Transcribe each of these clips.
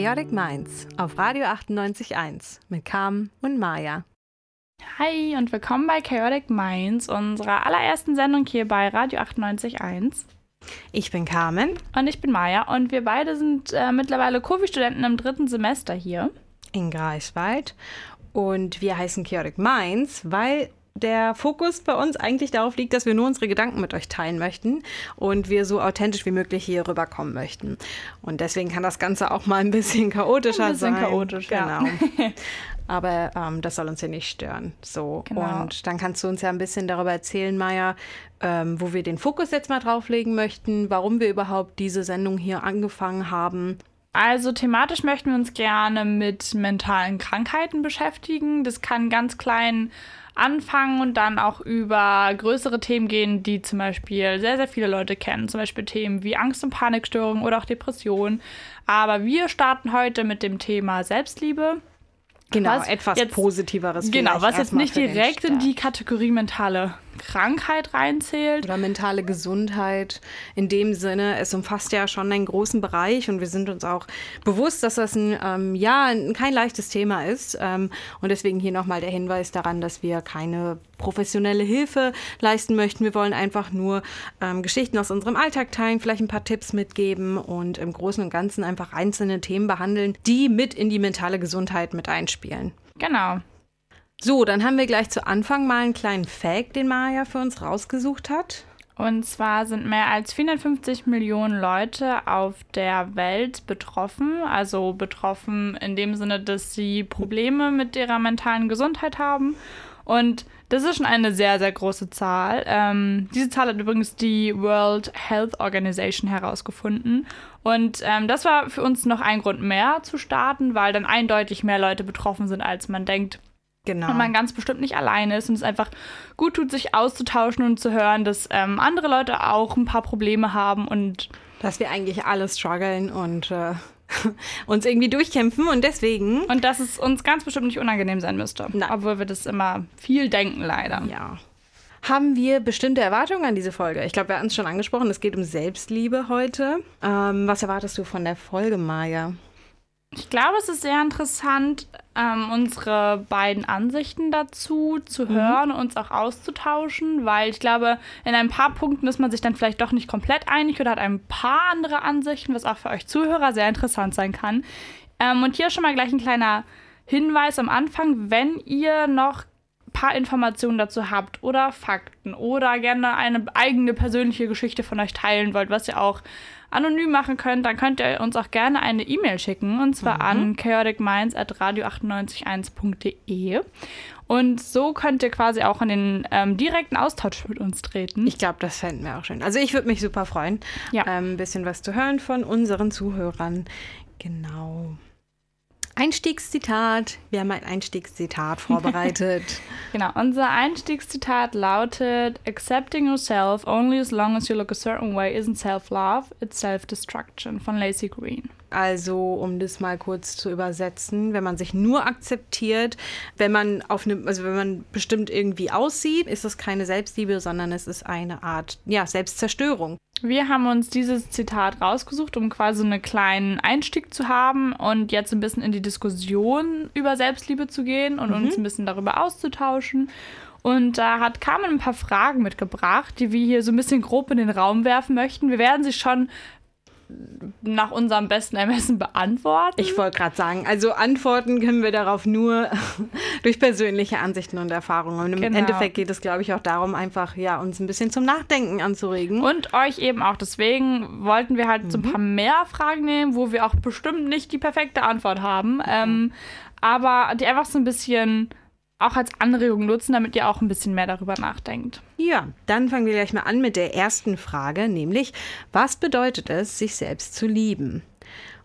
Chaotic Minds auf Radio 98.1 mit Carmen und Maya. Hi und willkommen bei Chaotic Minds, unserer allerersten Sendung hier bei Radio 98.1. Ich bin Carmen. Und ich bin Maya und wir beide sind äh, mittlerweile Kofi-Studenten im dritten Semester hier. In Greifswald. Und wir heißen Chaotic Minds, weil der Fokus bei uns eigentlich darauf liegt, dass wir nur unsere Gedanken mit euch teilen möchten und wir so authentisch wie möglich hier rüberkommen möchten. Und deswegen kann das Ganze auch mal ein bisschen chaotischer ein bisschen sein. chaotisch, genau. ja. Aber ähm, das soll uns ja nicht stören. So. Genau. Und dann kannst du uns ja ein bisschen darüber erzählen, Maya, ähm, wo wir den Fokus jetzt mal drauflegen möchten, warum wir überhaupt diese Sendung hier angefangen haben. Also thematisch möchten wir uns gerne mit mentalen Krankheiten beschäftigen. Das kann ganz klein anfangen und dann auch über größere Themen gehen, die zum Beispiel sehr, sehr viele Leute kennen. Zum Beispiel Themen wie Angst- und Panikstörungen oder auch Depressionen. Aber wir starten heute mit dem Thema Selbstliebe. Genau, Was etwas jetzt- Positiveres. Genau, was jetzt nicht direkt in die Kategorie mentale Krankheit reinzählt. oder mentale Gesundheit. In dem Sinne, es umfasst ja schon einen großen Bereich und wir sind uns auch bewusst, dass das ein, ähm, ja, ein- kein leichtes Thema ist. Ähm, und deswegen hier nochmal der Hinweis daran, dass wir keine professionelle Hilfe leisten möchten. Wir wollen einfach nur ähm, Geschichten aus unserem Alltag teilen, vielleicht ein paar Tipps mitgeben und im Großen und Ganzen einfach einzelne Themen behandeln, die mit in die mentale Gesundheit mit einspielen. Genau. So, dann haben wir gleich zu Anfang mal einen kleinen Fact, den Maya für uns rausgesucht hat. Und zwar sind mehr als 450 Millionen Leute auf der Welt betroffen. Also betroffen in dem Sinne, dass sie Probleme mit ihrer mentalen Gesundheit haben. Und das ist schon eine sehr, sehr große Zahl. Ähm, diese Zahl hat übrigens die World Health Organization herausgefunden. Und ähm, das war für uns noch ein Grund mehr zu starten, weil dann eindeutig mehr Leute betroffen sind, als man denkt Genau. und man ganz bestimmt nicht alleine ist und es einfach gut tut, sich auszutauschen und zu hören, dass ähm, andere Leute auch ein paar Probleme haben und dass wir eigentlich alle strugglen und äh, uns irgendwie durchkämpfen und deswegen. und dass es uns ganz bestimmt nicht unangenehm sein müsste. Nein. Obwohl wir das immer viel denken, leider. Ja. Haben wir bestimmte Erwartungen an diese Folge? Ich glaube, wir hatten es schon angesprochen, es geht um Selbstliebe heute. Ähm, was erwartest du von der Folge, Maya? Ich glaube, es ist sehr interessant, ähm, unsere beiden Ansichten dazu zu hören und uns auch auszutauschen, weil ich glaube, in ein paar Punkten ist man sich dann vielleicht doch nicht komplett einig oder hat ein paar andere Ansichten, was auch für euch Zuhörer sehr interessant sein kann. Ähm, und hier schon mal gleich ein kleiner Hinweis am Anfang, wenn ihr noch ein paar Informationen dazu habt oder Fakten oder gerne eine eigene persönliche Geschichte von euch teilen wollt, was ihr auch anonym machen könnt, dann könnt ihr uns auch gerne eine E-Mail schicken und zwar an chaoticminds@radio981.de und so könnt ihr quasi auch in den ähm, direkten Austausch mit uns treten. Ich glaube, das fänden wir auch schön. Also ich würde mich super freuen, Ja. ähm, ein bisschen was zu hören von unseren Zuhörern. Genau. Einstiegszitat. Wir haben ein Einstiegszitat vorbereitet. Genau, unser Einstiegszitat lautet: Accepting yourself only as long as you look a certain way isn't self-love, it's self-destruction von Lacey Green. Also, um das mal kurz zu übersetzen, wenn man sich nur akzeptiert, wenn man auf eine, also wenn man bestimmt irgendwie aussieht, ist das keine Selbstliebe, sondern es ist eine Art, ja, Selbstzerstörung. Wir haben uns dieses Zitat rausgesucht, um quasi einen kleinen Einstieg zu haben und jetzt ein bisschen in die Diskussion über Selbstliebe zu gehen und uns ein bisschen darüber auszutauschen. Und da hat Carmen ein paar Fragen mitgebracht, die wir hier so ein bisschen grob in den Raum werfen möchten. Wir werden sie schon nach unserem besten Ermessen beantworten. Ich wollte gerade sagen, also antworten können wir darauf nur durch persönliche Ansichten und Erfahrungen. Und im Genau. Endeffekt geht es, glaube ich, auch darum, einfach ja, uns ein bisschen zum Nachdenken anzuregen. Und euch eben auch. Deswegen wollten wir halt so ein paar mehr Fragen nehmen, wo wir auch bestimmt nicht die perfekte Antwort haben. Ähm, aber die einfach so ein bisschen auch als Anregung nutzen, damit ihr auch ein bisschen mehr darüber nachdenkt. Ja, dann fangen wir gleich mal an mit der ersten Frage, nämlich, was bedeutet es, sich selbst zu lieben?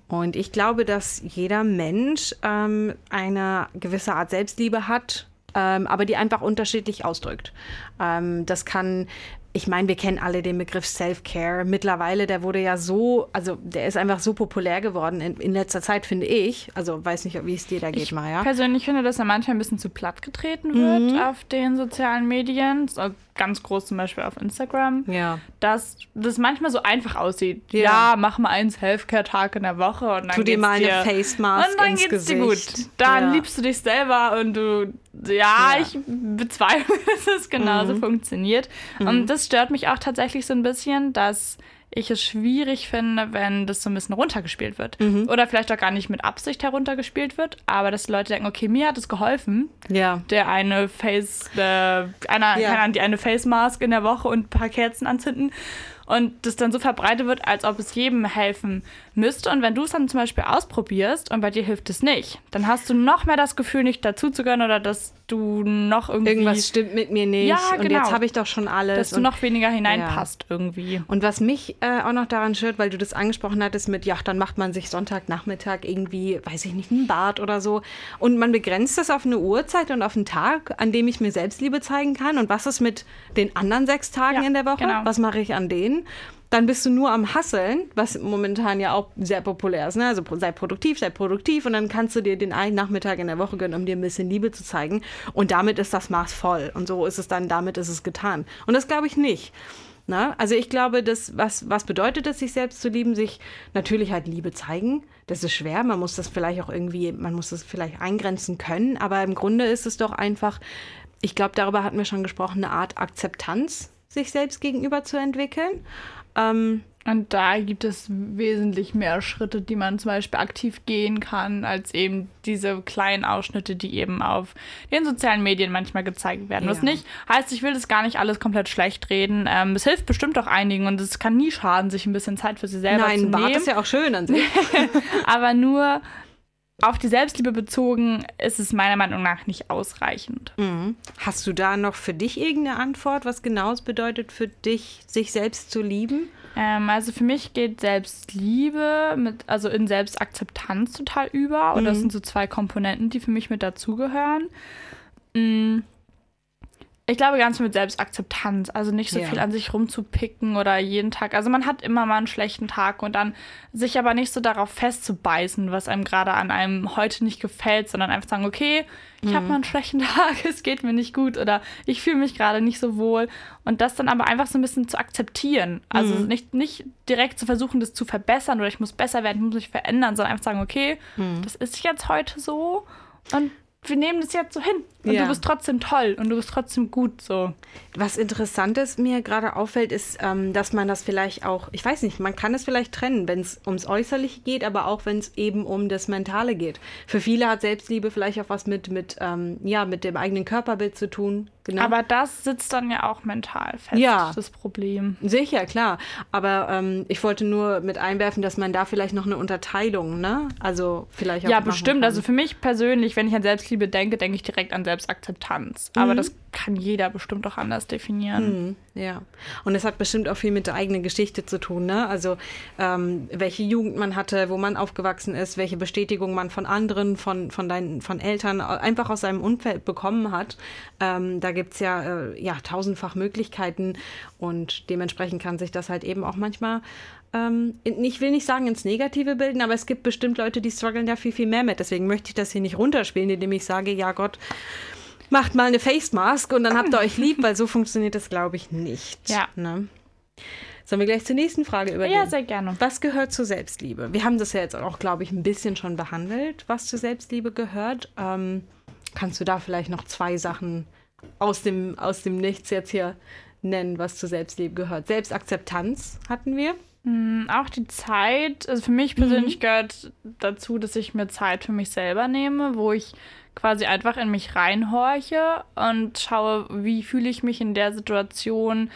Und ich glaube, dass jeder Mensch ähm, eine gewisse Art Selbstliebe hat, ähm, aber die einfach unterschiedlich ausdrückt. Ähm, das kann, ich meine, wir kennen alle den Begriff Self-Care. Mittlerweile, der wurde ja so, also der ist einfach so populär geworden in, in letzter Zeit, finde ich. Also weiß nicht, wie es dir da geht, Maya. Persönlich finde, dass er manchmal ein bisschen zu platt getreten wird Mhm. auf den sozialen Medien. Ganz groß zum Beispiel auf Instagram. Ja. dass das manchmal so einfach aussieht. Ja, Ja. mach mal einen Self-Care-Tag in der Woche und dann Tu dir mal eine dir, Face Mask und dann ins geht's dir Gesicht. gut. Dann Ja. liebst du dich selber und du, ja, Ja. ich bezweifle, dass es genauso funktioniert. Und das stört mich auch tatsächlich so ein bisschen, dass ich es schwierig finde, wenn das so ein bisschen runtergespielt wird. Oder vielleicht auch gar nicht mit Absicht heruntergespielt wird, aber dass die Leute denken, okay, mir hat es geholfen, Ja. der eine Face, äh, einer, Ja. keine Ahnung, die eine Face Mask in der Woche und ein paar Kerzen anzünden und das dann so verbreitet wird, als ob es jedem helfen müsste. Und wenn du es dann zum Beispiel ausprobierst und bei dir hilft es nicht, dann hast du noch mehr das Gefühl, nicht dazuzugehören oder dass du noch irgendwie, Irgendwas stimmt mit mir nicht. Ja, Und genau. jetzt habe ich doch schon alles. dass du und noch weniger hineinpasst irgendwie. Und was mich äh, auch noch daran stört, weil du das angesprochen hattest mit, ja, dann macht man sich Sonntagnachmittag irgendwie, weiß ich nicht, ein Bad oder so. Und man begrenzt das auf eine Uhrzeit und auf einen Tag, an dem ich mir Selbstliebe zeigen kann. Und was ist mit den anderen sechs Tagen Ja, in der Woche? genau. Was mache ich an denen? Dann bist du nur am Hasseln, was momentan ja auch sehr populär ist. Ne? Also sei produktiv, sei produktiv und dann kannst du dir den einen Nachmittag in der Woche gönnen, um dir ein bisschen Liebe zu zeigen. Und damit ist das Maß voll. Und so ist es dann, damit ist es getan. Und das glaube ich nicht. Na, also ich glaube, das, was, was bedeutet es, sich selbst zu lieben? Sich natürlich halt Liebe zeigen. Das ist schwer. Man muss das vielleicht auch irgendwie, man muss das vielleicht eingrenzen können. Aber im Grunde ist es doch einfach, ich glaube, darüber hatten wir schon gesprochen, eine Art Akzeptanz sich selbst gegenüber zu entwickeln. Ähm, Und da gibt es wesentlich mehr Schritte, die man zum Beispiel aktiv gehen kann, als eben diese kleinen Ausschnitte, die eben auf den sozialen Medien manchmal gezeigt werden. Was Ja. nicht heißt, ich will das gar nicht alles komplett schlecht reden. Ähm, es hilft bestimmt auch einigen und es kann nie schaden, sich ein bisschen Zeit für sich selber zu nein, Bart nehmen. ist ja auch schön an sich. Aber nur auf die Selbstliebe bezogen ist es meiner Meinung nach nicht ausreichend. Mhm. Hast du da noch für dich irgendeine Antwort, was genau es bedeutet für dich, sich selbst zu lieben? Ähm, also für mich geht Selbstliebe mit, also in Selbstakzeptanz total über. Und das sind so zwei Komponenten, die für mich mit dazugehören. Mm. Ich glaube ganz mit Selbstakzeptanz, also nicht so Ja. viel an sich rumzupicken oder jeden Tag. Also man hat immer mal einen schlechten Tag und dann sich aber nicht so darauf festzubeißen, was einem gerade an einem heute nicht gefällt, sondern einfach sagen, okay, ich habe mal einen schlechten Tag, es geht mir nicht gut oder ich fühle mich gerade nicht so wohl und das dann aber einfach so ein bisschen zu akzeptieren. Also nicht, nicht direkt zu versuchen, das zu verbessern oder ich muss besser werden, ich muss mich verändern, sondern einfach sagen, okay, das ist jetzt heute so und wir nehmen das jetzt so hin. Und Ja. du bist trotzdem toll und du bist trotzdem gut so. Was Interessantes mir gerade auffällt, ist, ähm, dass man das vielleicht auch, ich weiß nicht, man kann es vielleicht trennen, wenn es ums Äußerliche geht, aber auch wenn es eben um das Mentale geht. Für viele hat Selbstliebe vielleicht auch was mit, mit, ähm, ja, mit dem eigenen Körperbild zu tun. Genau. Aber das sitzt dann ja auch mental fest, Ja. das Problem. Sicher, klar. Aber ähm, ich wollte nur mit einwerfen, dass man da vielleicht noch eine Unterteilung, ne? Also vielleicht auch Ja, bestimmt. kann. Also für mich persönlich, wenn ich an Selbstliebe denke, denke ich direkt an Selbstakzeptanz. Mhm. Aber das kann jeder bestimmt auch anders definieren. Ja, und es hat bestimmt auch viel mit der eigenen Geschichte zu tun, ne? Also ähm, welche Jugend man hatte, wo man aufgewachsen ist, welche Bestätigung man von anderen, von, von deinen, von Eltern, einfach aus seinem Umfeld bekommen hat. Ähm, da gibt es ja, äh, ja tausendfach Möglichkeiten und dementsprechend kann sich das halt eben auch manchmal, ähm, ich will nicht sagen ins Negative bilden, aber es gibt bestimmt Leute, die strugglen da viel, viel mehr mit. Deswegen möchte ich das hier nicht runterspielen, indem ich sage, ja Gott, macht mal eine Face Mask und dann habt ihr euch lieb, weil so funktioniert das, glaube ich, nicht. Ja. Ne? Sollen wir gleich zur nächsten Frage übergehen? Ja, sehr gerne. Was gehört zur Selbstliebe? Wir haben das ja jetzt auch, glaube ich, ein bisschen schon behandelt, was zur Selbstliebe gehört. Ähm, kannst du da vielleicht noch zwei Sachen aus dem, aus dem Nichts jetzt hier nennen, was zur Selbstliebe gehört? Selbstakzeptanz hatten wir. Mm, Auch die Zeit, also für mich Mhm. persönlich gehört dazu, dass ich mir Zeit für mich selber nehme, wo ich quasi einfach in mich reinhorche und schaue, wie fühle ich mich in der Situation,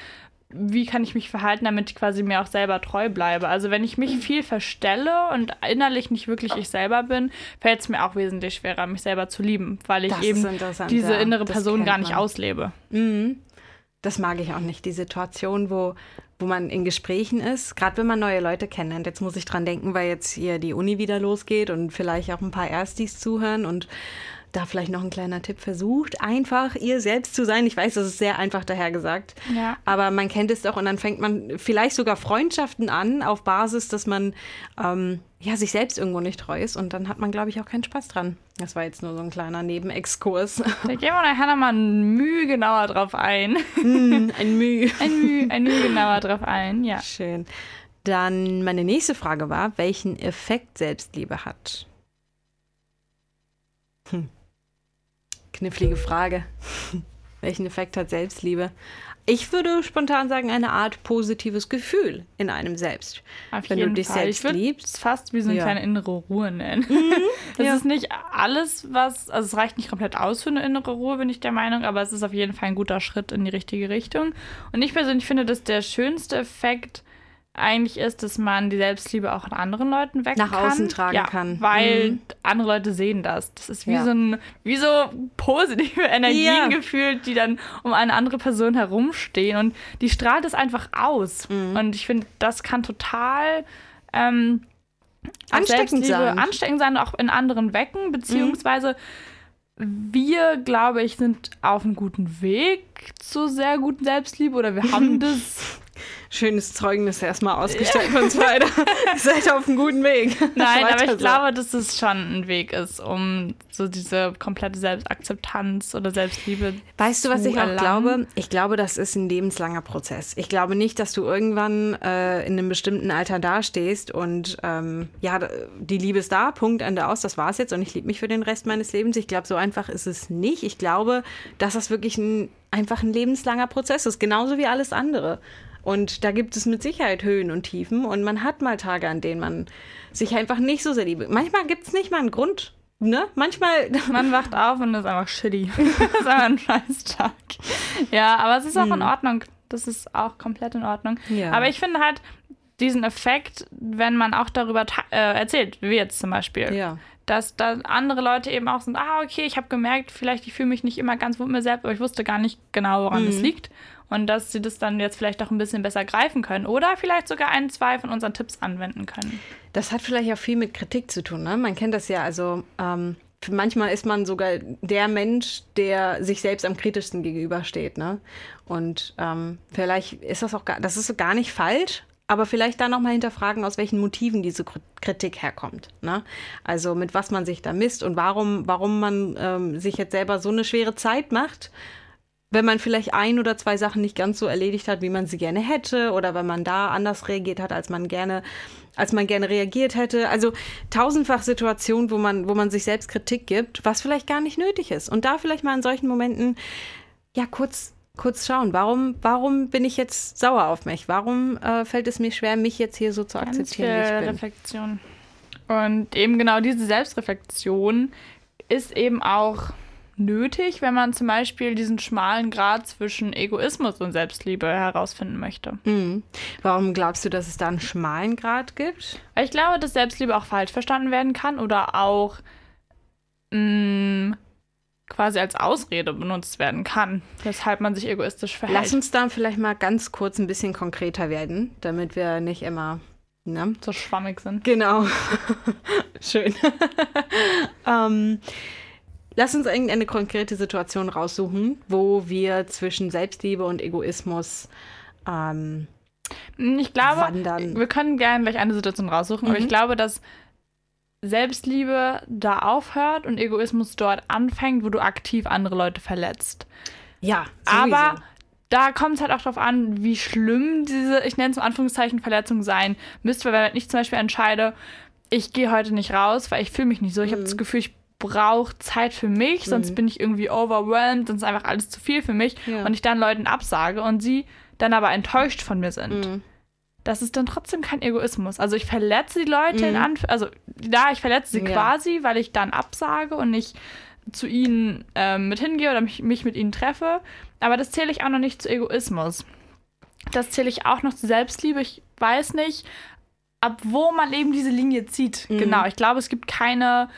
wie kann ich mich verhalten, damit ich quasi mir auch selber treu bleibe. Also wenn ich mich viel verstelle und innerlich nicht wirklich ich selber bin, fällt es mir auch wesentlich schwerer, mich selber zu lieben, weil ich Das eben diese ja. innere Person gar nicht man. auslebe. Mhm. Das mag ich auch nicht, die Situation, wo, wo man in Gesprächen ist, gerade wenn man neue Leute kennenlernt. Jetzt muss ich dran denken, weil jetzt hier die Uni wieder losgeht und vielleicht auch ein paar Erstis zuhören und da vielleicht noch ein kleiner Tipp, versucht einfach ihr selbst zu sein. Ich weiß, das ist sehr einfach dahergesagt, Ja. aber man kennt es doch und dann fängt man vielleicht sogar Freundschaften an auf Basis, dass man ähm, ja, sich selbst irgendwo nicht treu ist und dann hat man, glaube ich, auch keinen Spaß dran. Das war jetzt nur so ein kleiner Nebenexkurs. Da gehen wir nachher nochmal Mühe genauer drauf ein. ein Mühe. Ein Mühe, ein Mühe genauer drauf ein, ja. Schön. Dann meine nächste Frage war, welchen Effekt Selbstliebe hat? Hm. Knifflige Frage. welchen Effekt hat Selbstliebe? Ich würde spontan sagen, eine Art positives Gefühl in einem selbst. Auf Wenn du dich Fall. selbst ich liebst. fast wie so eine Ja. kleine innere Ruhe nennen. Es ja. ist nicht alles, was, also es reicht nicht komplett aus für eine innere Ruhe, bin ich der Meinung, aber es ist auf jeden Fall ein guter Schritt in die richtige Richtung. Und ich persönlich finde, dass der schönste Effekt eigentlich ist, dass man die Selbstliebe auch in anderen Leuten wecken Nach kann. außen tragen ja, kann. Weil Mhm. andere Leute sehen das. Das ist wie Ja. so ein, wie so positive Energien Ja. gefühlt, die dann um eine andere Person herumstehen und die strahlt es einfach aus. Mhm. Und ich finde, das kann total ähm, Ansteckend sein. ansteckend sein, auch in anderen wecken, beziehungsweise wir, glaube ich, sind auf einem guten Weg zu sehr guten Selbstliebe oder wir haben das. Schönes Zeugnis erstmal ausgestellt von. Ihr seid auf einem guten Weg. Nein, aber ich so. glaube, dass es schon ein Weg ist, um so diese komplette Selbstakzeptanz oder Selbstliebe Weißt du, was ich auch erlangen. glaube? Ich glaube, das ist ein lebenslanger Prozess. Ich glaube nicht, dass du irgendwann äh, in einem bestimmten Alter dastehst und ähm, ja, die Liebe ist da, Punkt, Ende aus, das war's jetzt und ich liebe mich für den Rest meines Lebens. Ich glaube, so einfach ist es nicht. Ich glaube, dass das wirklich ein, einfach ein lebenslanger Prozess ist, genauso wie alles andere. Und da gibt es mit Sicherheit Höhen und Tiefen und man hat mal Tage, an denen man sich einfach nicht so sehr liebt. Manchmal gibt es nicht mal einen Grund. Ne? Manchmal Man wacht auf und ist einfach shitty. das ist einfach ein Scheißtag. Ja, aber es ist auch in Ordnung. Das ist auch komplett in Ordnung. Mhm. Ja. Aber ich finde halt diesen Effekt, wenn man auch darüber äh, erzählt, wie jetzt zum Beispiel, Ja. dass da andere Leute eben auch sind, ah, okay, ich habe gemerkt, vielleicht ich fühle mich nicht immer ganz wohl mit mir selbst, aber ich wusste gar nicht genau, woran Mhm. es liegt. Und dass sie das dann jetzt vielleicht auch ein bisschen besser greifen können oder vielleicht sogar ein, zwei von unseren Tipps anwenden können. Das hat vielleicht auch viel mit Kritik zu tun. Ne? Man kennt das ja. Also ähm, manchmal ist man sogar der Mensch, der sich selbst am kritischsten gegenübersteht. Ne? Und ähm, vielleicht ist das auch gar, das ist gar nicht falsch. Aber vielleicht da nochmal hinterfragen, aus welchen Motiven diese Kri- Kritik herkommt. Ne? Also mit was man sich da misst und warum, warum man ähm, sich jetzt selber so eine schwere Zeit macht, wenn man vielleicht ein oder zwei Sachen nicht ganz so erledigt hat, wie man sie gerne hätte, oder wenn man da anders reagiert hat, als man gerne, als man gerne reagiert hätte. Also tausendfach Situationen, wo man, wo man sich selbst Kritik gibt, was vielleicht gar nicht nötig ist. Und da vielleicht mal in solchen Momenten, ja, kurz, kurz schauen, warum, warum bin ich jetzt sauer auf mich? Warum äh, fällt es mir schwer, mich jetzt hier so zu Ganz viel akzeptieren, wie ich bin? Reflexion. Und eben genau diese Selbstreflexion ist eben auch nötig, wenn man zum Beispiel diesen schmalen Grad zwischen Egoismus und Selbstliebe herausfinden möchte. Mhm. Warum glaubst du, dass es da einen schmalen Grad gibt? Weil ich glaube, dass Selbstliebe auch falsch verstanden werden kann oder auch mh, quasi als Ausrede benutzt werden kann, weshalb man sich egoistisch verhält. Lass uns da vielleicht mal ganz kurz ein bisschen konkreter werden, damit wir nicht immer, ne? so schwammig sind. Genau. Schön. ähm, lass uns irgendeine konkrete Situation raussuchen, wo wir zwischen Selbstliebe und Egoismus ähm, Ich glaube, wandern. wir können gerne gleich eine Situation raussuchen, aber Mhm. ich glaube, dass Selbstliebe da aufhört und Egoismus dort anfängt, wo du aktiv andere Leute verletzt. Ja, Aber sowieso. da kommt es halt auch darauf an, wie schlimm diese, ich nenne es in Anführungszeichen, Verletzung sein müsste, weil wenn ich zum Beispiel entscheide, ich gehe heute nicht raus, weil ich fühle mich nicht so. Ich habe das Gefühl, ich brauche Zeit für mich, sonst bin ich irgendwie overwhelmed, sonst ist einfach alles zu viel für mich Ja. und ich dann Leuten absage und sie dann aber enttäuscht von mir sind. Mhm. Das ist dann trotzdem kein Egoismus. Also ich verletze die Leute in Anf also da ich verletze sie Ja. quasi, weil ich dann absage und nicht zu ihnen ähm, mit hingehe oder mich, mich mit ihnen treffe. Aber das zähle ich auch noch nicht zu Egoismus. Das zähle ich auch noch zu Selbstliebe. Ich weiß nicht, ab wo man eben diese Linie zieht. Genau. Ich glaube, es gibt keine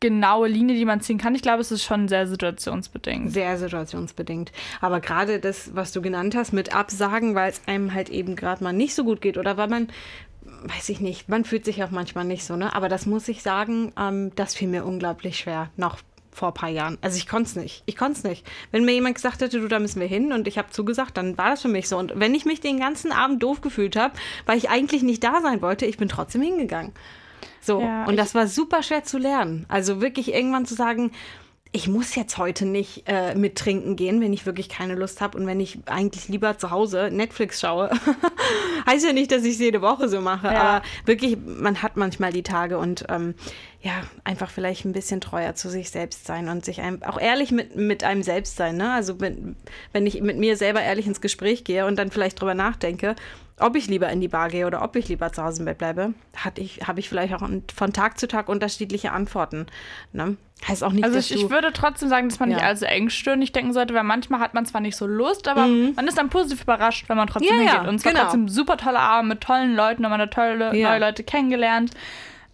genaue Linie, die man ziehen kann. Ich glaube, es ist schon sehr situationsbedingt. Sehr situationsbedingt. Aber gerade das, was du genannt hast, mit Absagen, weil es einem halt eben gerade mal nicht so gut geht oder weil man, weiß ich nicht, man fühlt sich auch manchmal nicht so, ne? Aber das muss ich sagen, ähm, das fiel mir unglaublich schwer. Noch vor ein paar Jahren. Also ich konnte es nicht. Ich konnte es nicht. Wenn mir jemand gesagt hätte, du, da müssen wir hin und ich habe zugesagt, dann war das für mich so. Und wenn ich mich den ganzen Abend doof gefühlt habe, weil ich eigentlich nicht da sein wollte, ich bin trotzdem hingegangen. So, Ja, und das war super schwer zu lernen. Also wirklich irgendwann zu sagen, ich muss jetzt heute nicht äh, mit trinken gehen, wenn ich wirklich keine Lust habe und wenn ich eigentlich lieber zu Hause Netflix schaue. heißt ja nicht, dass ich es jede Woche so mache, Ja. aber wirklich, man hat manchmal die Tage und ähm, ja, einfach vielleicht ein bisschen treuer zu sich selbst sein und sich einem, auch ehrlich mit, mit einem selbst sein. Ne? Also wenn, wenn ich mit mir selber ehrlich ins Gespräch gehe und dann vielleicht drüber nachdenke, ob ich lieber in die Bar gehe oder ob ich lieber zu Hause im Bett bleibe, hatte ich, habe ich vielleicht auch von Tag zu Tag unterschiedliche Antworten. Ne? Heißt auch nicht, Also ich, ich würde trotzdem sagen, dass man nicht Ja. allzu engstirnig denken sollte, weil manchmal hat man zwar nicht so Lust, aber man ist dann positiv überrascht, wenn man trotzdem Mhm. Ja, ja, hingeht. Und es war genau. trotzdem super toller Abend mit tollen Leuten, und man hat tolle Ja. neue Leute kennengelernt.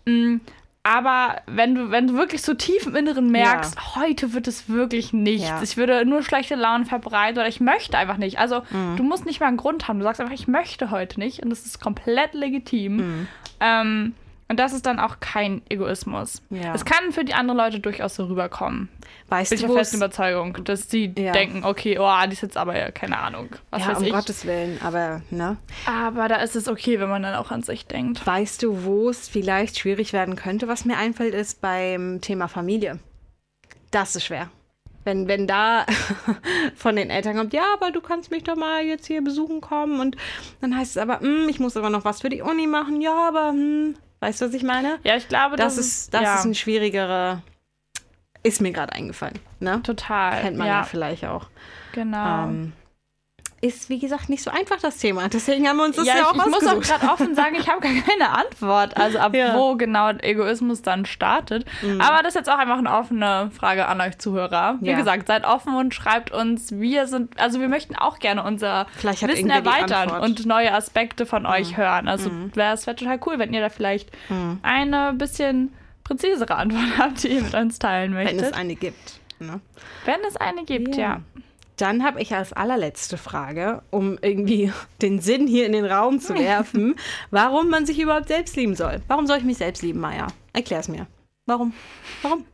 Mm, Aber wenn du, wenn du wirklich so tief im Inneren merkst, heute wird es wirklich nichts. Ja. Ich würde nur schlechte Laune verbreiten oder ich möchte einfach nicht. Also Mhm. du musst nicht mal einen Grund haben. Du sagst einfach, ich möchte heute nicht. Und das ist komplett legitim. Mhm. Ähm, und das ist dann auch kein Egoismus. Ja. Es kann für die anderen Leute durchaus so rüberkommen. weißt Bin ich du, der wo festen es Überzeugung, dass sie Ja. denken, okay, oh, die ist jetzt aber, ja, keine Ahnung, was ja, weiß um ich. Gottes Willen, aber ne? Aber da ist es okay, wenn man dann auch an sich denkt. Weißt du, wo es vielleicht schwierig werden könnte? Was mir einfällt, ist beim Thema Familie. Das ist schwer. Wenn, wenn da von den Eltern kommt, ja, aber du kannst mich doch mal jetzt hier besuchen kommen. Und dann heißt es aber, hm, ich muss aber noch was für die Uni machen. Ja, aber, hm, weißt du, was ich meine? Ja, ich glaube, Das, das, ist, das ja, ist ein schwierigerer, ist mir gerade eingefallen. Ne? total. Kennt man ja, ja, vielleicht auch. genau. Ähm, ist, wie gesagt, nicht so einfach das Thema. Deswegen haben wir uns das ja, ja, auch ich, ich muss auch gerade offen sagen, ich habe gar keine Antwort, also ab Ja. Mhm. wo genau Egoismus dann startet. Aber das ist jetzt auch einfach eine offene Frage an euch Zuhörer. Wie Ja. gesagt, seid offen und schreibt uns. Wir sind, also wir möchten auch gerne unser Wissen erweitern. Mhm. und neue Aspekte von euch hören. Also wäre es wär total cool, wenn ihr da vielleicht Mhm. eine bisschen präzisere Antwort habt, die ihr mit uns teilen Wenn möchtet. es eine gibt. Ne? Wenn es eine gibt, Ja. Dann habe ich als allerletzte Frage, um irgendwie den Sinn hier in den Raum zu werfen, warum man sich überhaupt selbst lieben soll. Warum soll ich mich selbst lieben, Maya? Erklär's mir. Warum? Warum?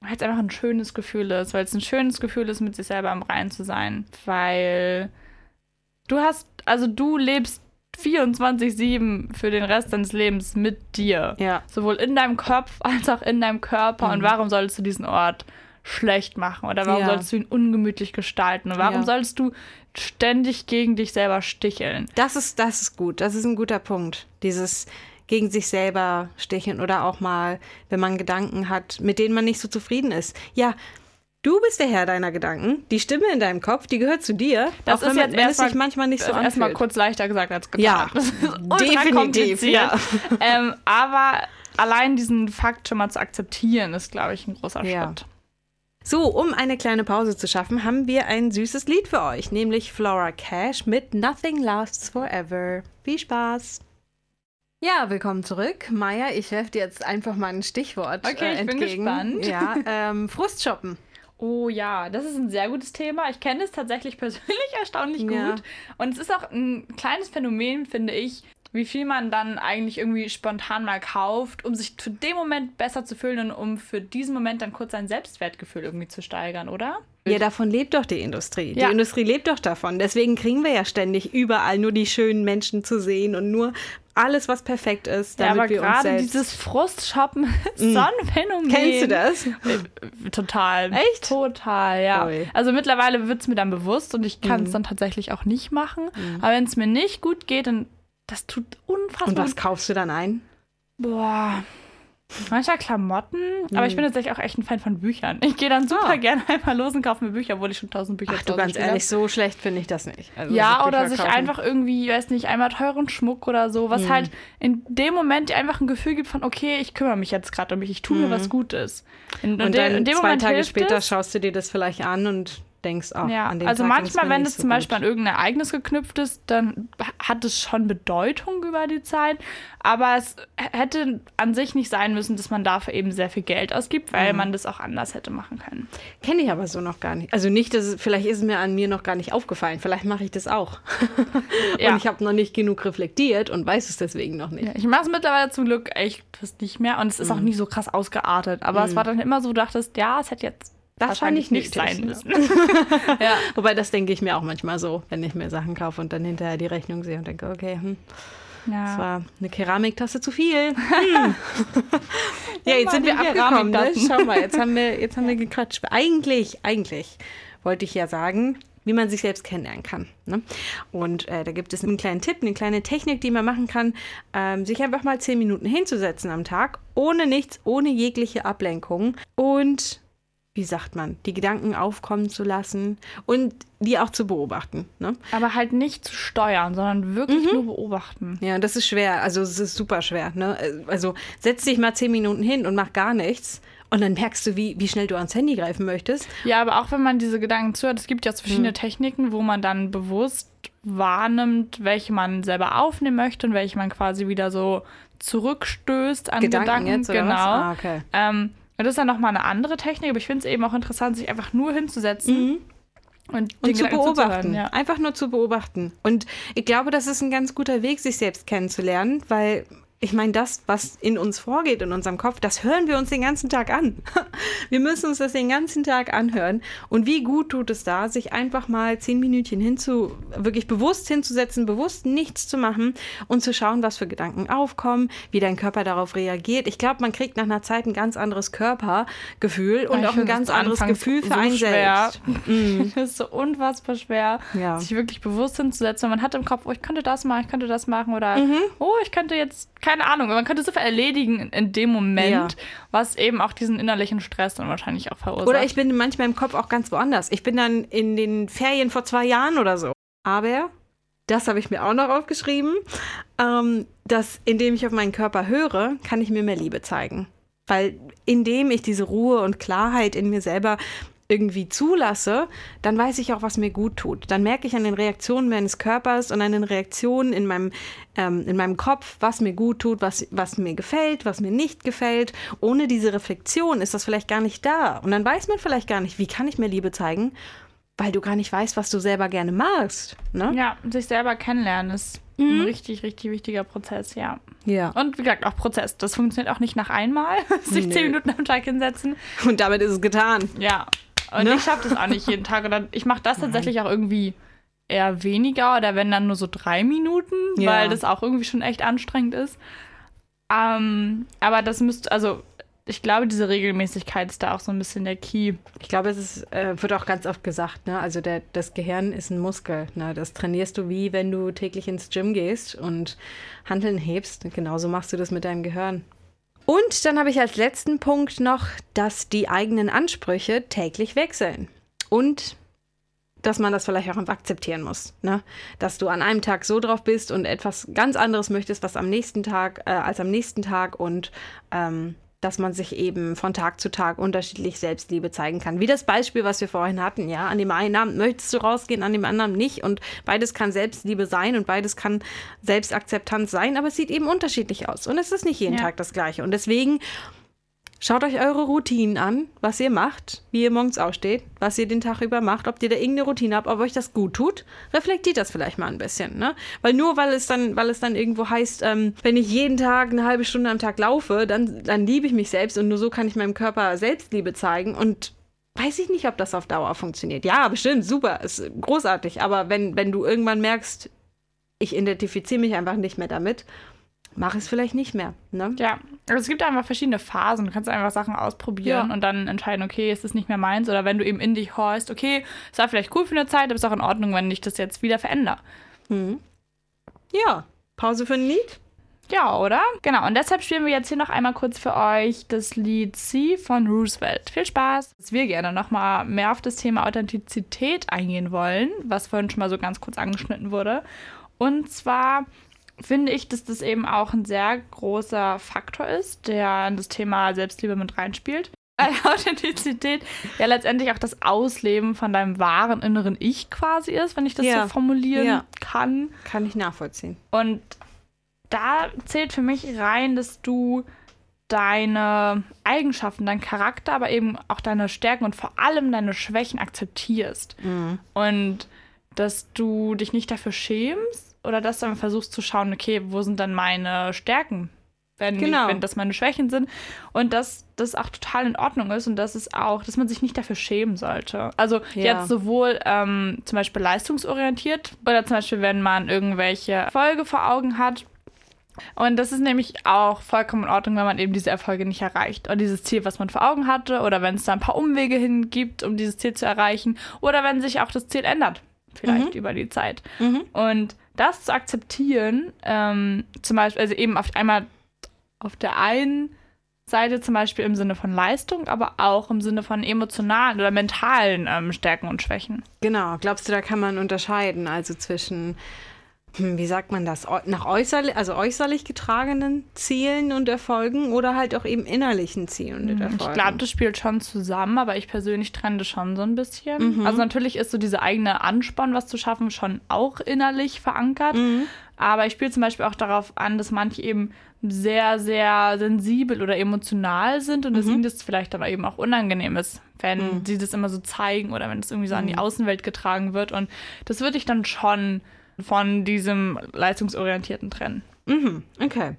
Weil es einfach ein schönes Gefühl ist, weil es ein schönes Gefühl ist, mit sich selber im Reinen zu sein. Weil du hast, also du lebst 24-7 für den Rest deines Lebens mit dir. Ja. Sowohl in deinem Kopf als auch in deinem Körper. Und warum solltest du diesen Ort schlecht machen? Oder warum Ja. solltest du ihn ungemütlich gestalten? Und warum Ja. sollst du ständig gegen dich selber sticheln? Das ist, das ist gut. Das ist ein guter Punkt. Dieses gegen sich selber sticheln oder auch mal, wenn man Gedanken hat, mit denen man nicht so zufrieden ist. Ja, du bist der Herr deiner Gedanken. Die Stimme in deinem Kopf, die gehört zu dir. Das auch ist jetzt wenn es erstmal- sich manchmal nicht so Also erstmal kurz leichter gesagt als getan. Ja, definitiv, ja. ähm, aber allein diesen Fakt schon mal zu akzeptieren, ist, glaube ich, ein großer Ja. Schritt. So, um eine kleine Pause zu schaffen, haben wir ein süßes Lied für euch, nämlich Flora Cash mit Nothing Lasts Forever. Viel Spaß! Ja, willkommen zurück. Maya, ich werfe dir jetzt einfach mal ein Stichwort Okay, äh, ich bin entgegen. gespannt. Ja, ähm, Frustshoppen. Oh ja, das ist ein sehr gutes Thema. Ich kenne es tatsächlich persönlich erstaunlich Ja. gut. Und es ist auch ein kleines Phänomen, finde ich, wie viel man dann eigentlich irgendwie spontan mal kauft, um sich für den Moment besser zu fühlen und um für diesen Moment dann kurz sein Selbstwertgefühl irgendwie zu steigern, oder? Ja, davon lebt doch die Industrie. Ja. Die Industrie lebt doch davon. Deswegen kriegen wir ja ständig überall nur die schönen Menschen zu sehen und nur alles, was perfekt ist, Ja, damit aber wir gerade dieses Frustshoppen ist so ein Phänomen. Kennst du das? Äh, Total. Echt? Total, ja. Ui. Also mittlerweile wird es mir dann bewusst und ich kann es Mhm. dann tatsächlich auch nicht machen. Aber wenn es mir nicht gut geht, dann das tut unfassbar. Und was kaufst du dann ein? Boah. Manchmal Klamotten, aber ich bin tatsächlich auch echt ein Fan von Büchern. Ich gehe dann super Mhm. Ah. gerne einmal los und kaufe mir Bücher, obwohl ich schon tausend Bücher Ach du, ganz ehrlich, so schlecht finde ich das nicht. Also ja, oder sich kaufen. einfach irgendwie, weiß nicht, einmal teuren Schmuck oder so, was halt in dem Moment dir einfach ein Gefühl gibt von, okay, ich kümmere mich jetzt gerade um mich, ich tue mir was Gutes. In, Und dem- dann in dem zwei Moment Tage später es. schaust du dir das vielleicht an und denkst, auch ja. an den Also Tag manchmal, wenn es so zum gut. Beispiel an irgendein Ereignis geknüpft ist, dann hat es schon Bedeutung über die Zeit. Aber es hätte an sich nicht sein müssen, dass man dafür eben sehr viel Geld ausgibt, Mhm. weil man das auch anders hätte machen können. Kenne ich aber so noch gar nicht. Also nicht, dass es, vielleicht ist es mir an mir noch gar nicht aufgefallen. Vielleicht mache ich das auch. Ja. Und ich habe noch nicht genug reflektiert und weiß es deswegen noch nicht. Ja, ich mache es mittlerweile zum Glück echt fast nicht mehr und es ist Mhm. auch nie so krass ausgeartet. Aber es war dann immer so, du dachtest, ja, es hätte jetzt Das wahrscheinlich fand ich nicht sein ja. müssen. ja. Wobei, das denke ich mir auch manchmal so, wenn ich mir Sachen kaufe und dann hinterher die Rechnung sehe und denke, okay, hm, das Ja. war eine Keramiktasse zu viel. Hm. ja, jetzt sind wir abgekommen. Ne? Schau mal, jetzt haben wir, jetzt haben wir gequatscht. Eigentlich, eigentlich wollte ich ja sagen, wie man sich selbst kennenlernen kann. Ne? Und äh, da gibt es einen kleinen Tipp, eine kleine Technik, die man machen kann, ähm, sich einfach mal zehn Minuten hinzusetzen am Tag, ohne nichts, ohne jegliche Ablenkung und wie sagt man, die Gedanken aufkommen zu lassen und die auch zu beobachten. Ne? Aber halt nicht zu steuern, sondern wirklich Mhm. nur beobachten. Ja, das ist schwer. Also es ist super schwer. Ne? Also setz dich mal zehn Minuten hin und mach gar nichts. Und dann merkst du, wie, wie schnell du ans Handy greifen möchtest. Ja, aber auch wenn man diese Gedanken zuhört, es gibt ja verschiedene Techniken, wo man dann bewusst wahrnimmt, welche man selber aufnehmen möchte und welche man quasi wieder so zurückstößt an Gedanken. oder genau. Ah, okay. Ähm, das ist dann nochmal eine andere Technik, aber ich finde es eben auch interessant, sich einfach nur hinzusetzen und, Mhm. Und den zu beobachten. Ja. Einfach nur zu beobachten. Und ich glaube, das ist ein ganz guter Weg, sich selbst kennenzulernen, weil ich meine, das, was in uns vorgeht, in unserem Kopf, das hören wir uns den ganzen Tag an. Wir müssen uns das den ganzen Tag anhören. Und wie gut tut es da, sich einfach mal zehn Minütchen hinzu, wirklich bewusst hinzusetzen, bewusst nichts zu machen und zu schauen, was für Gedanken aufkommen, wie dein Körper darauf reagiert. Ich glaube, man kriegt nach einer Zeit ein ganz anderes Körpergefühl und Ich auch ein ganz es anderes anfangs Gefühl für so einen schwer. selbst. Das ist so unfassbar schwer, Ja. sich wirklich bewusst hinzusetzen. Und man hat im Kopf, oh, ich könnte das machen, ich könnte das machen oder Mhm. oh, ich könnte jetzt, keine Ahnung, man könnte so viel erledigen in dem Moment, Ja. was eben auch diesen innerlichen Stress dann wahrscheinlich auch verursacht. Oder ich bin manchmal im Kopf auch ganz woanders. Ich bin dann in den Ferien vor zwei Jahren oder so. Aber, das habe ich mir auch noch aufgeschrieben, ähm, dass indem ich auf meinen Körper höre, kann ich mir mehr Liebe zeigen. Weil indem ich diese Ruhe und Klarheit in mir selber irgendwie zulasse, dann weiß ich auch, was mir gut tut. Dann merke ich an den Reaktionen meines Körpers und an den Reaktionen in meinem, ähm, in meinem Kopf, was mir gut tut, was, was mir gefällt, was mir nicht gefällt. Ohne diese Reflexion ist das vielleicht gar nicht da. Und dann weiß man vielleicht gar nicht, wie kann ich mir Liebe zeigen, weil du gar nicht weißt, was du selber gerne magst. Ne? ja, sich selber kennenlernen ist Mhm. ein richtig, richtig wichtiger Prozess, ja. Ja. Und wie gesagt, auch Prozess. Das funktioniert auch nicht nach einmal, sich Nö. zehn Minuten am Tag hinsetzen. Und damit ist es getan. Ja. Und Ne? ich schaffe das auch nicht jeden Tag. Oder ich mache das tatsächlich auch irgendwie eher weniger oder wenn dann nur so drei Minuten, Ja. weil das auch irgendwie schon echt anstrengend ist. Ähm, aber das müsste, also ich glaube, diese Regelmäßigkeit ist da auch so ein bisschen der Key. Ich glaube, es ist, äh, wird auch ganz oft gesagt, ne? Also der, das Gehirn ist ein Muskel. Ne? Das trainierst du wie wenn du täglich ins Gym gehst und Handeln hebst. Genauso machst du das mit deinem Gehirn. Und dann habe ich als letzten Punkt noch, dass die eigenen Ansprüche täglich wechseln. Und dass man das vielleicht auch akzeptieren muss. Ne? Dass du an einem Tag so drauf bist und etwas ganz anderes möchtest, was am nächsten Tag, äh, als am nächsten Tag und ähm, dass man sich eben von Tag zu Tag unterschiedlich Selbstliebe zeigen kann. Wie das Beispiel, was wir vorhin hatten, ja. An dem einen Abend möchtest du rausgehen, an dem anderen nicht. Und beides kann Selbstliebe sein und beides kann Selbstakzeptanz sein, aber es sieht eben unterschiedlich aus. Und es ist nicht jeden Ja. Tag das Gleiche. Und deswegen Schaut euch eure Routinen an, was ihr macht, wie ihr morgens aufsteht, was ihr den Tag über macht, ob ihr da irgendeine Routine habt, ob euch das gut tut. Reflektiert das vielleicht mal ein bisschen, ne? Weil nur weil es dann, weil es dann irgendwo heißt, ähm, wenn ich jeden Tag eine halbe Stunde am Tag laufe, dann, dann liebe ich mich selbst und nur so kann ich meinem Körper Selbstliebe zeigen und weiß ich nicht, ob das auf Dauer funktioniert. Ja, bestimmt, super, ist großartig, aber wenn, wenn du irgendwann merkst, ich identifiziere mich einfach nicht mehr damit, mach es vielleicht nicht mehr, ne? Ja, also es gibt einfach verschiedene Phasen. Du kannst einfach Sachen ausprobieren Ja. und dann entscheiden, okay, ist das nicht mehr meins. Oder wenn du eben in dich horchst, okay, es war vielleicht cool für eine Zeit, aber es ist auch in Ordnung, wenn ich das jetzt wieder verändere. Ja, Pause für ein Lied? Ja, oder? Genau, und deshalb spielen wir jetzt hier noch einmal kurz für euch das Lied C von Roosevelt. Viel Spaß! Dass wir gerne nochmal mehr auf das Thema Authentizität eingehen wollen, was vorhin schon mal so ganz kurz angeschnitten wurde. Und zwar finde ich, dass das eben auch ein sehr großer Faktor ist, der in das Thema Selbstliebe mit reinspielt. Authentizität ja letztendlich auch das Ausleben von deinem wahren inneren Ich quasi ist, wenn ich das Ja. so formulieren Ja. kann. Kann ich nachvollziehen. Und da zählt für mich rein, dass du deine Eigenschaften, deinen Charakter, aber eben auch deine Stärken und vor allem deine Schwächen akzeptierst. Und dass du dich nicht dafür schämst oder dass du dann versuchst zu schauen, okay, wo sind dann meine Stärken? Wenn, Genau. wenn das meine Schwächen sind. Und dass das auch total in Ordnung ist und dass es auch, dass man sich nicht dafür schämen sollte. Also Ja. jetzt sowohl ähm, zum Beispiel leistungsorientiert oder zum Beispiel, wenn man irgendwelche Erfolge vor Augen hat, und das ist nämlich auch vollkommen in Ordnung, wenn man eben diese Erfolge nicht erreicht. Oder dieses Ziel, was man vor Augen hatte. Oder wenn es da ein paar Umwege hin gibt, um dieses Ziel zu erreichen. Oder wenn sich auch das Ziel ändert. Vielleicht über die Zeit. Und das zu akzeptieren, ähm, zum Beispiel, also eben auf einmal auf der einen Seite zum Beispiel im Sinne von Leistung, aber auch im Sinne von emotionalen oder mentalen ähm, Stärken und Schwächen. Genau. Glaubst du, da kann man unterscheiden, also zwischen, wie sagt man das, nach äußerlich, also äußerlich getragenen Zielen und Erfolgen oder halt auch eben innerlichen Zielen und Erfolgen? Ich glaube, das spielt schon zusammen, aber ich persönlich trenne das schon so ein bisschen. Also natürlich ist so diese eigene Ansporn, was zu schaffen, schon auch innerlich verankert. Aber ich spiele zum Beispiel auch darauf an, dass manche eben sehr, sehr sensibel oder emotional sind und dass ihnen das vielleicht dann eben auch unangenehm ist, wenn sie das immer so zeigen oder wenn es irgendwie so an die Außenwelt getragen wird. Und das würde ich dann schon von diesem leistungsorientierten trennen. Mhm, okay.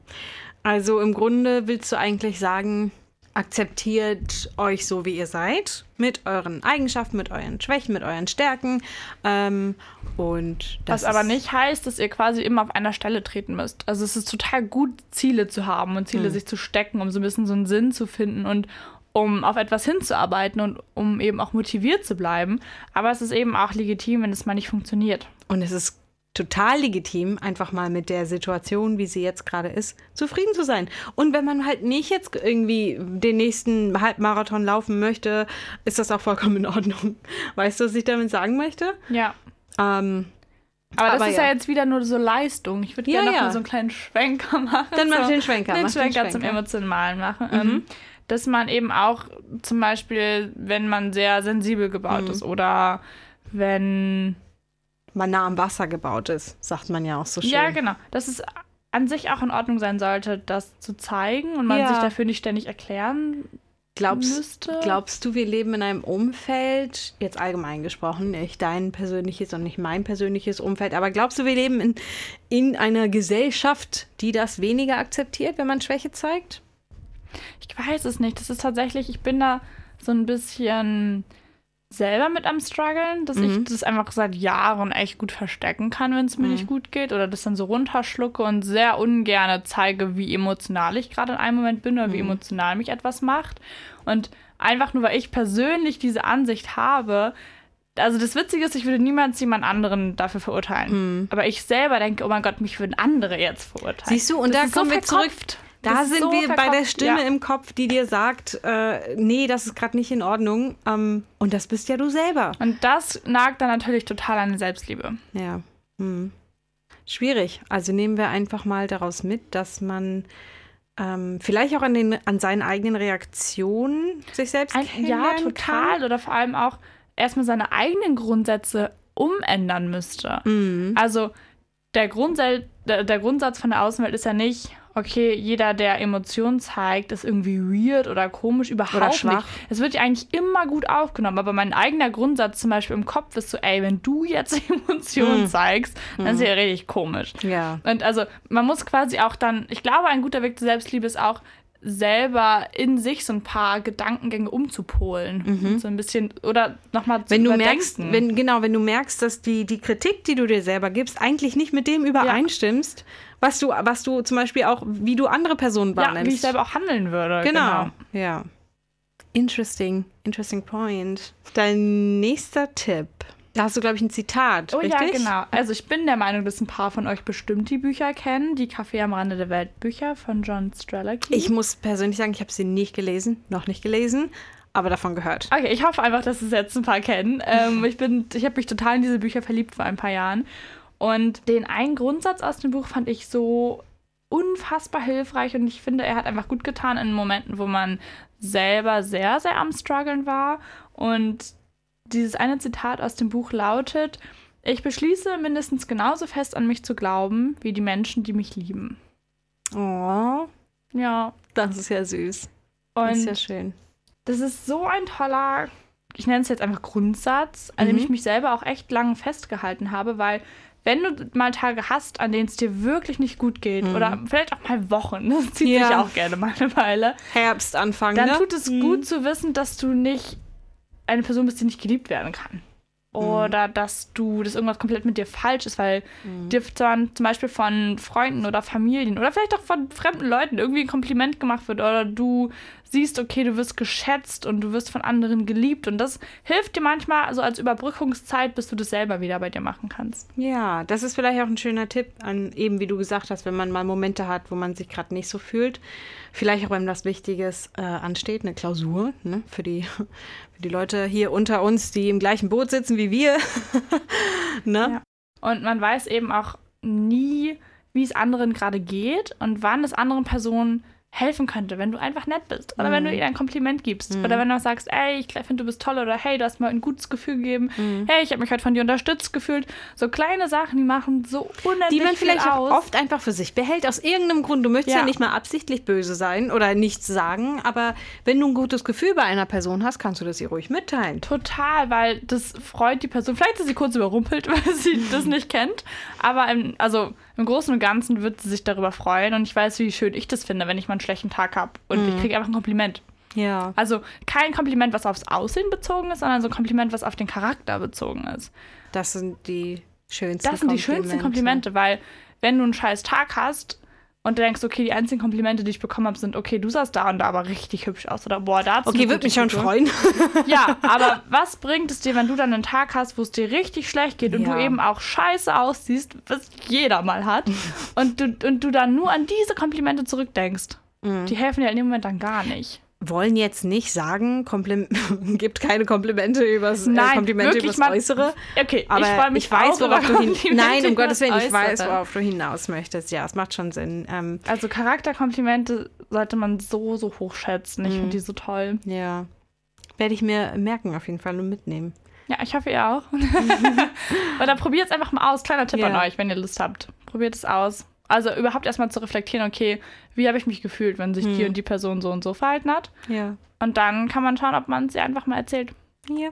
Also im Grunde willst du eigentlich sagen, akzeptiert euch so, wie ihr seid, mit euren Eigenschaften, mit euren Schwächen, mit euren Stärken. Ähm, und das Was aber nicht heißt, dass ihr quasi immer auf einer Stelle treten müsst. Also es ist total gut, Ziele zu haben und Ziele sich zu stecken, um so ein bisschen so einen Sinn zu finden und um auf etwas hinzuarbeiten und um eben auch motiviert zu bleiben. Aber es ist eben auch legitim, wenn es mal nicht funktioniert. Und es ist total legitim, einfach mal mit der Situation, wie sie jetzt gerade ist, zufrieden zu sein. Und wenn man halt nicht jetzt irgendwie den nächsten Halbmarathon laufen möchte, ist das auch vollkommen in Ordnung. Weißt du, was ich damit sagen möchte? Ja. Ähm, Aber das Aber ist ja. ja. jetzt wieder nur so Leistung. Ich würde Ja, gerne noch ja. mal so einen kleinen Schwenker machen. Dann mach so, den Schwenker, Den mach den Schwenker zum Schwenker. Mhm. Emotionalen machen. Ähm, dass man eben auch zum Beispiel, wenn man sehr sensibel gebaut Mhm. ist oder wenn man nah am Wasser gebaut ist, sagt man ja auch so schön. Ja, genau. Dass es an sich auch in Ordnung sein sollte, das zu zeigen und man Ja. sich dafür nicht ständig erklären Glaubst, müsste. glaubst du, wir leben in einem Umfeld, jetzt allgemein gesprochen, nicht dein persönliches und nicht mein persönliches Umfeld, aber glaubst du, wir leben in, in einer Gesellschaft, die das weniger akzeptiert, wenn man Schwäche zeigt? Ich weiß es nicht. Das ist tatsächlich, ich bin da so ein bisschen selber mit am struggeln, dass Mhm. ich das einfach seit Jahren echt gut verstecken kann, wenn es mir nicht gut geht oder das dann so runterschlucke und sehr ungerne zeige, wie emotional ich gerade in einem Moment bin oder wie Mhm. emotional mich etwas macht. Und einfach nur, weil ich persönlich diese Ansicht habe, also das Witzige ist, ich würde niemals jemand anderen dafür verurteilen. Aber ich selber denke, oh mein Gott, mich würden andere jetzt verurteilen. Mhm. Siehst du, und Das da ist so kommen wir zurück. Verkopft. Da sind so wir bei der verkopft, Stimme ja. im Kopf, die dir sagt, äh, nee, das ist gerade nicht in Ordnung. Ähm, und das bist ja du selber. Und das nagt dann natürlich total an der Selbstliebe. Ja. Hm. Schwierig. Also nehmen wir einfach mal daraus mit, dass man ähm, vielleicht auch an, den, an seinen eigenen Reaktionen sich selbst Ein, ja, total. Kann. Oder vor allem auch erstmal seine eigenen Grundsätze umändern müsste. Mhm. Also der, Grundsatz, der, der Grundsatz von der Außenwelt ist ja nicht, okay, jeder, der Emotionen zeigt, ist irgendwie weird oder komisch, überhaupt Oder nicht. Es wird ja eigentlich immer gut aufgenommen, aber mein eigener Grundsatz zum Beispiel im Kopf ist so, ey, wenn du jetzt Emotionen Mhm. zeigst, dann ist ja richtig komisch. Ja. Und also man muss quasi auch dann, ich glaube, ein guter Weg zur Selbstliebe ist auch, selber in sich so ein paar Gedankengänge umzupolen. So ein bisschen, oder nochmal zu Mhm. Wenn du merkst, wenn, genau, wenn du merkst, dass die, die Kritik, die du dir selber gibst, eigentlich nicht mit dem übereinstimmst, was du, was du zum Beispiel auch, wie du andere Personen ja, wahrnimmst. wie ich selber auch handeln würde. Genau. Ja. Interesting, interesting point. Dein nächster Tipp. Da hast du, glaube ich, ein Zitat, Oh richtig? ja, genau. Also ich bin der Meinung, dass ein paar von euch bestimmt die Bücher kennen. Die Café am Rande der Welt Bücher von John Strelacki. Ich muss persönlich sagen, ich habe sie nicht gelesen, noch nicht gelesen, aber davon gehört. Okay, ich hoffe einfach, dass es jetzt ein paar kennen. Ähm, ich bin, ich habe mich total in diese Bücher verliebt vor ein paar Jahren. Und den einen Grundsatz aus dem Buch fand ich so unfassbar hilfreich und ich finde, er hat einfach gut getan in Momenten, wo man selber sehr, sehr am struggeln war. Und dieses eine Zitat aus dem Buch lautet, ich beschließe mindestens genauso fest an mich zu glauben, wie die Menschen, die mich lieben. Oh, Ja. das ist ja süß. Und das ist ja schön. das ist so ein toller, ich nenne es jetzt einfach Grundsatz, an dem Mhm. ich mich selber auch echt lange festgehalten habe, weil wenn du mal Tage hast, an denen es dir wirklich nicht gut geht, oder vielleicht auch mal Wochen, das zieht sich Mhm. Ja. auch gerne mal eine Weile, Herbst anfangen, dann ne? tut es gut zu wissen, dass du nicht eine Person bist, die nicht geliebt werden kann. Oder dass du, dass irgendwas komplett mit dir falsch ist, weil dir dann zum Beispiel von Freunden oder Familien oder vielleicht auch von fremden Leuten irgendwie ein Kompliment gemacht wird oder du siehst, okay, du wirst geschätzt und du wirst von anderen geliebt und das hilft dir manchmal so als Überbrückungszeit, bis du das selber wieder bei dir machen kannst. Ja, das ist vielleicht auch ein schöner Tipp, an eben wie du gesagt hast, wenn man mal Momente hat, wo man sich gerade nicht so fühlt. Vielleicht auch, wenn was Wichtiges äh, ansteht, eine Klausur ne, für, die, für die Leute hier unter uns, die im gleichen Boot sitzen wie wir. ne? Ja. Und man weiß eben auch nie, wie es anderen gerade geht und wann es anderen Personen helfen könnte, wenn du einfach nett bist oder wenn du ihnen ein Kompliment gibst oder wenn du sagst, ey, ich finde, du bist toll oder hey, du hast mir ein gutes Gefühl gegeben, hey, ich habe mich heute von dir unterstützt gefühlt. So kleine Sachen, die machen so unendlich Die man viel vielleicht auch oft einfach für sich behält, aus irgendeinem Grund. Du möchtest ja. Ja. nicht mal absichtlich böse sein oder nichts sagen, aber wenn du ein gutes Gefühl bei einer Person hast, kannst du das ihr ruhig mitteilen. Total, weil das freut die Person. Vielleicht ist sie kurz überrumpelt, weil sie das nicht kennt. Aber also im Großen und Ganzen wird sie sich darüber freuen. Und ich weiß, wie schön ich das finde, wenn ich mal einen schlechten Tag habe. Und ich kriege einfach ein Kompliment. Ja. Also kein Kompliment, was aufs Aussehen bezogen ist, sondern so ein Kompliment, was auf den Charakter bezogen ist. Das sind die schönsten Das sind die schönsten Komplimente, weil wenn du einen scheiß Tag hast und du denkst, okay, die einzigen Komplimente, die ich bekommen habe, sind, okay, du sahst da und da aber richtig hübsch aus. Oder boah, da Okay, würde mich schon freuen. Ja, aber was bringt es dir, wenn du dann einen Tag hast, wo es dir richtig schlecht geht und Ja. du eben auch scheiße aussiehst, was jeder mal hat, und du, und du dann nur an diese Komplimente zurückdenkst? Mhm. Die helfen dir in dem Moment dann gar nicht. Wollen jetzt nicht sagen, Komplim gibt keine Komplimente übers äh, Nein, Komplimente wirklich übers mal- Äußere. Okay, Aber ich freue mich ich weiß, worauf du hin Komplimente Nein, um Gottes Willen, ich weiß, worauf du hinaus möchtest. Ja, es macht schon Sinn. Ähm, Also Charakterkomplimente sollte man so, so hoch schätzen. Ich Mhm. finde die so toll. ja. Werde ich mir merken auf jeden Fall und mitnehmen. Ja, ich hoffe, ihr auch. Oder probiert es einfach mal aus. Kleiner Tipp Ja. an euch, wenn ihr Lust habt. Probiert es aus. Also überhaupt erstmal zu reflektieren, okay, wie habe ich mich gefühlt, wenn sich Hm. die und die Person so und so verhalten hat. Ja. Und dann kann man schauen, ob man es ihr einfach mal erzählt. Ja.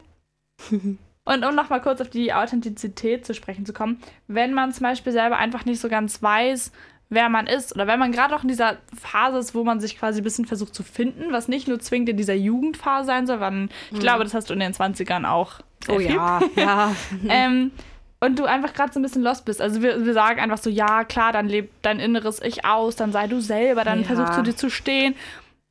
Und um nochmal kurz auf die Authentizität zu sprechen zu kommen, wenn man zum Beispiel selber einfach nicht so ganz weiß, wer man ist, oder wenn man gerade auch in dieser Phase ist, wo man sich quasi ein bisschen versucht zu finden, was nicht nur zwingend in dieser Jugendphase sein soll, weil ich glaube, das hast du in den 20ern auch. Sehr Oh viel. ja, ja. Ähm, und du einfach gerade so ein bisschen lost bist. Also wir, wir sagen einfach so, ja, klar, dann lebt dein inneres Ich aus, dann sei du selber, dann Ja. versuch zu dir zu stehen.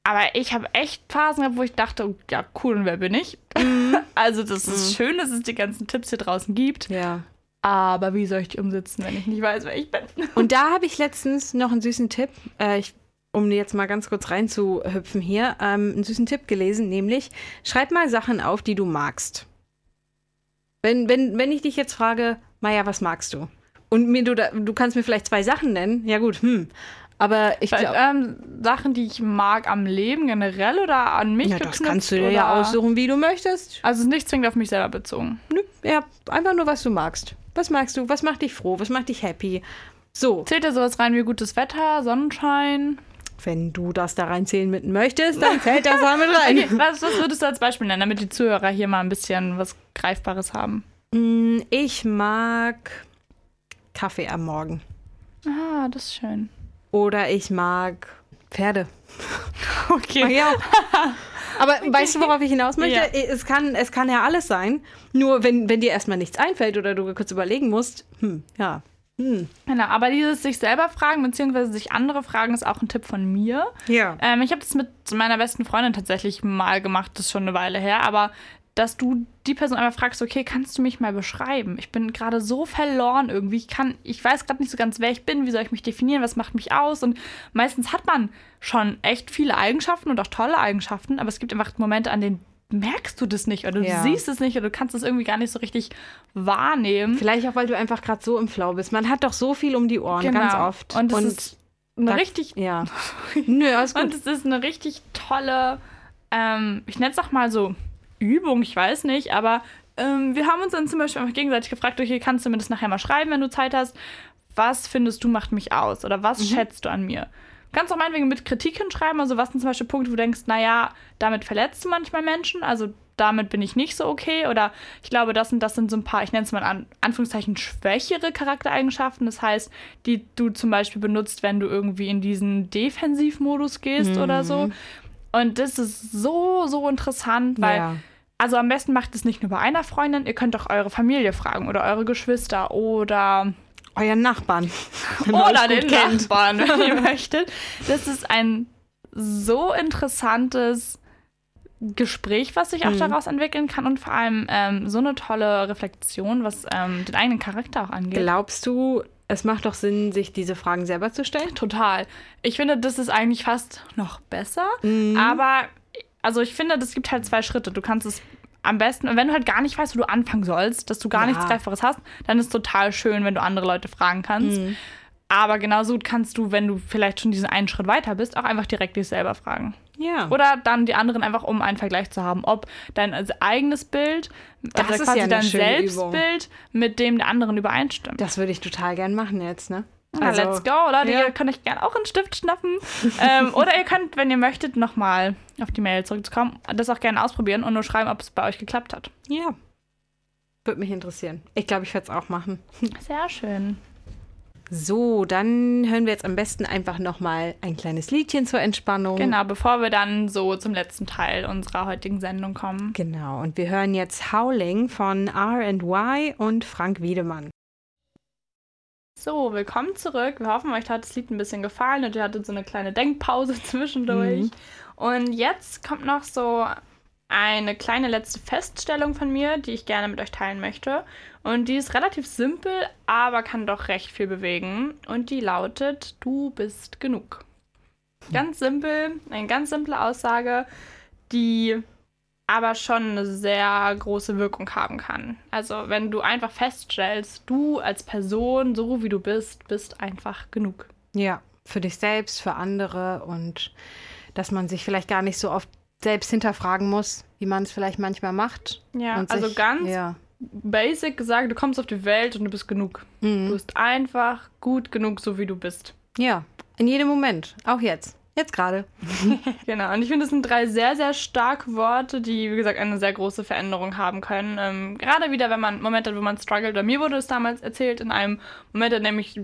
Aber ich habe echt Phasen gehabt, wo ich dachte, oh, ja, cool, und wer bin ich? also das ist schön, dass es die ganzen Tipps hier draußen gibt. ja. Aber wie soll ich die umsetzen, wenn ich nicht weiß, wer ich bin? Und da habe ich letztens noch einen süßen Tipp, äh, ich, um jetzt mal ganz kurz reinzuhüpfen hier, ähm, einen süßen Tipp gelesen, nämlich schreib mal Sachen auf, die du magst. Wenn, wenn, wenn ich dich jetzt frage, Maja, was magst du? Und mir du, da, du kannst mir vielleicht zwei Sachen nennen, ja gut, hm. Aber ich glaube, ähm, Sachen, die ich mag am Leben generell oder an mich ja, das kannst du dir ja aussuchen, wie du möchtest. Also es ist nicht zwingend auf mich selber bezogen. Nö, ja, einfach nur, was du magst. Was magst du? Was macht dich froh? Was macht dich happy? So, Zählt da sowas rein wie gutes Wetter, Sonnenschein? Wenn du das da reinzählen mit möchtest, dann fällt das da mit rein. Okay, was, was würdest du als Beispiel nennen, damit die Zuhörer hier mal ein bisschen was Greifbares haben? Mm, Ich mag Kaffee am Morgen. Ah, das ist schön. Oder ich mag Pferde. Okay. Mag ich auch. Aber weißt du, worauf ich hinaus möchte? Ja. Es, kann, es kann ja alles sein. Nur wenn, wenn dir erstmal nichts einfällt oder du kurz überlegen musst, hm, ja. Hm. Genau, aber dieses sich selber fragen, beziehungsweise sich andere fragen, ist auch ein Tipp von mir. Ja. Ähm, ich habe das mit meiner besten Freundin tatsächlich mal gemacht, das ist schon eine Weile her, aber dass du die Person einfach fragst, okay, kannst du mich mal beschreiben? Ich bin gerade so verloren irgendwie. Ich kann, ich weiß gerade nicht so ganz, wer ich bin, wie soll ich mich definieren, was macht mich aus? Und meistens hat man schon echt viele Eigenschaften und auch tolle Eigenschaften, aber es gibt einfach Momente, an denen merkst du das nicht oder Ja. du siehst es nicht oder du kannst es irgendwie gar nicht so richtig wahrnehmen. Vielleicht auch, weil du einfach gerade so im Flow bist. Man hat doch so viel um die Ohren, Genau. ganz oft. Und das ist eine Da- richtig Ja. Nö, alles und gut. es ist eine richtig tolle, ähm, ich nenne es auch mal so Übung, ich weiß nicht, aber ähm, wir haben uns dann zum Beispiel einfach gegenseitig gefragt, okay, kannst du mir das nachher mal schreiben, wenn du Zeit hast? Was findest du macht mich aus oder was schätzt du an mir? Kannst auch meinetwegen mit Kritik hinschreiben, also was sind zum Beispiel Punkte, wo du denkst, naja, damit verletzt du manchmal Menschen, also damit bin ich nicht so okay. Oder ich glaube, das und das sind so ein paar, ich nenne es mal an Anführungszeichen schwächere Charaktereigenschaften, das heißt, die du zum Beispiel benutzt, wenn du irgendwie in diesen Defensivmodus gehst oder so. Und das ist so, so interessant, weil Ja. also am besten macht es nicht nur bei einer Freundin, ihr könnt auch eure Familie fragen oder eure Geschwister oder, Euren Nachbarn. oder den kennt. Nachbarn, wenn ihr möchtet. Das ist ein so interessantes Gespräch, was sich auch Mhm. daraus entwickeln kann und vor allem ähm, so eine tolle Reflexion, was ähm, den eigenen Charakter auch angeht. Glaubst du, es macht doch Sinn, sich diese Fragen selber zu stellen? Total. Ich finde, das ist eigentlich fast noch besser. Mhm. Aber, also ich finde, das gibt halt zwei Schritte. Du kannst es am besten, wenn du halt gar nicht weißt, wo du anfangen sollst, dass du gar Ja. nichts Greifbares hast, dann ist es total schön, wenn du andere Leute fragen kannst. Mhm. Aber genauso kannst du, wenn du vielleicht schon diesen einen Schritt weiter bist, auch einfach direkt dich selber fragen. Ja. Oder dann die anderen einfach, um einen Vergleich zu haben, ob dein also eigenes Bild, Das also ist quasi ja dein schöne Übung. Selbstbild mit dem der anderen übereinstimmt. das würde ich total gern machen jetzt, ne? Na, let's go, Leute. ja. Ihr könnt euch gerne auch einen Stift schnappen. ähm, oder ihr könnt, wenn ihr möchtet, nochmal auf die Mail zurückzukommen, das auch gerne ausprobieren und nur schreiben, ob es bei euch geklappt hat. Ja. Würde mich interessieren. Ich glaube, ich werde es auch machen. Sehr schön. So, dann hören wir jetzt am besten einfach nochmal ein kleines Liedchen zur Entspannung. Genau, bevor wir dann so zum letzten Teil unserer heutigen Sendung kommen. Genau, und wir hören jetzt Howling von R&Y und Frank Wiedemann. So, willkommen zurück. Wir hoffen, euch hat das Lied ein bisschen gefallen und ihr hattet so eine kleine Denkpause zwischendurch. Mhm. Und jetzt kommt noch so eine kleine letzte Feststellung von mir, die ich gerne mit euch teilen möchte. Und die ist relativ simpel, aber kann doch recht viel bewegen. Und die lautet, du bist genug. Ganz simpel, eine ganz simple Aussage, die aber schon eine sehr große Wirkung haben kann. Also wenn du einfach feststellst, du als Person, so wie du bist, bist einfach genug. Ja, für dich selbst, für andere und dass man sich vielleicht gar nicht so oft selbst hinterfragen muss, wie man es vielleicht manchmal macht. Ja, also sich- ganz Ja. basic gesagt, du kommst auf die Welt und du bist genug. Du Mhm. bist einfach gut genug, so wie du bist. ja, in jedem Moment, auch jetzt. Jetzt gerade. Genau, und ich finde, das sind drei sehr, sehr starke Worte, die, wie gesagt, eine sehr große Veränderung haben können. Ähm, gerade wieder, wenn man Momente hat, wo man struggelt. Bei mir wurde es damals erzählt, in einem Moment, in dem ich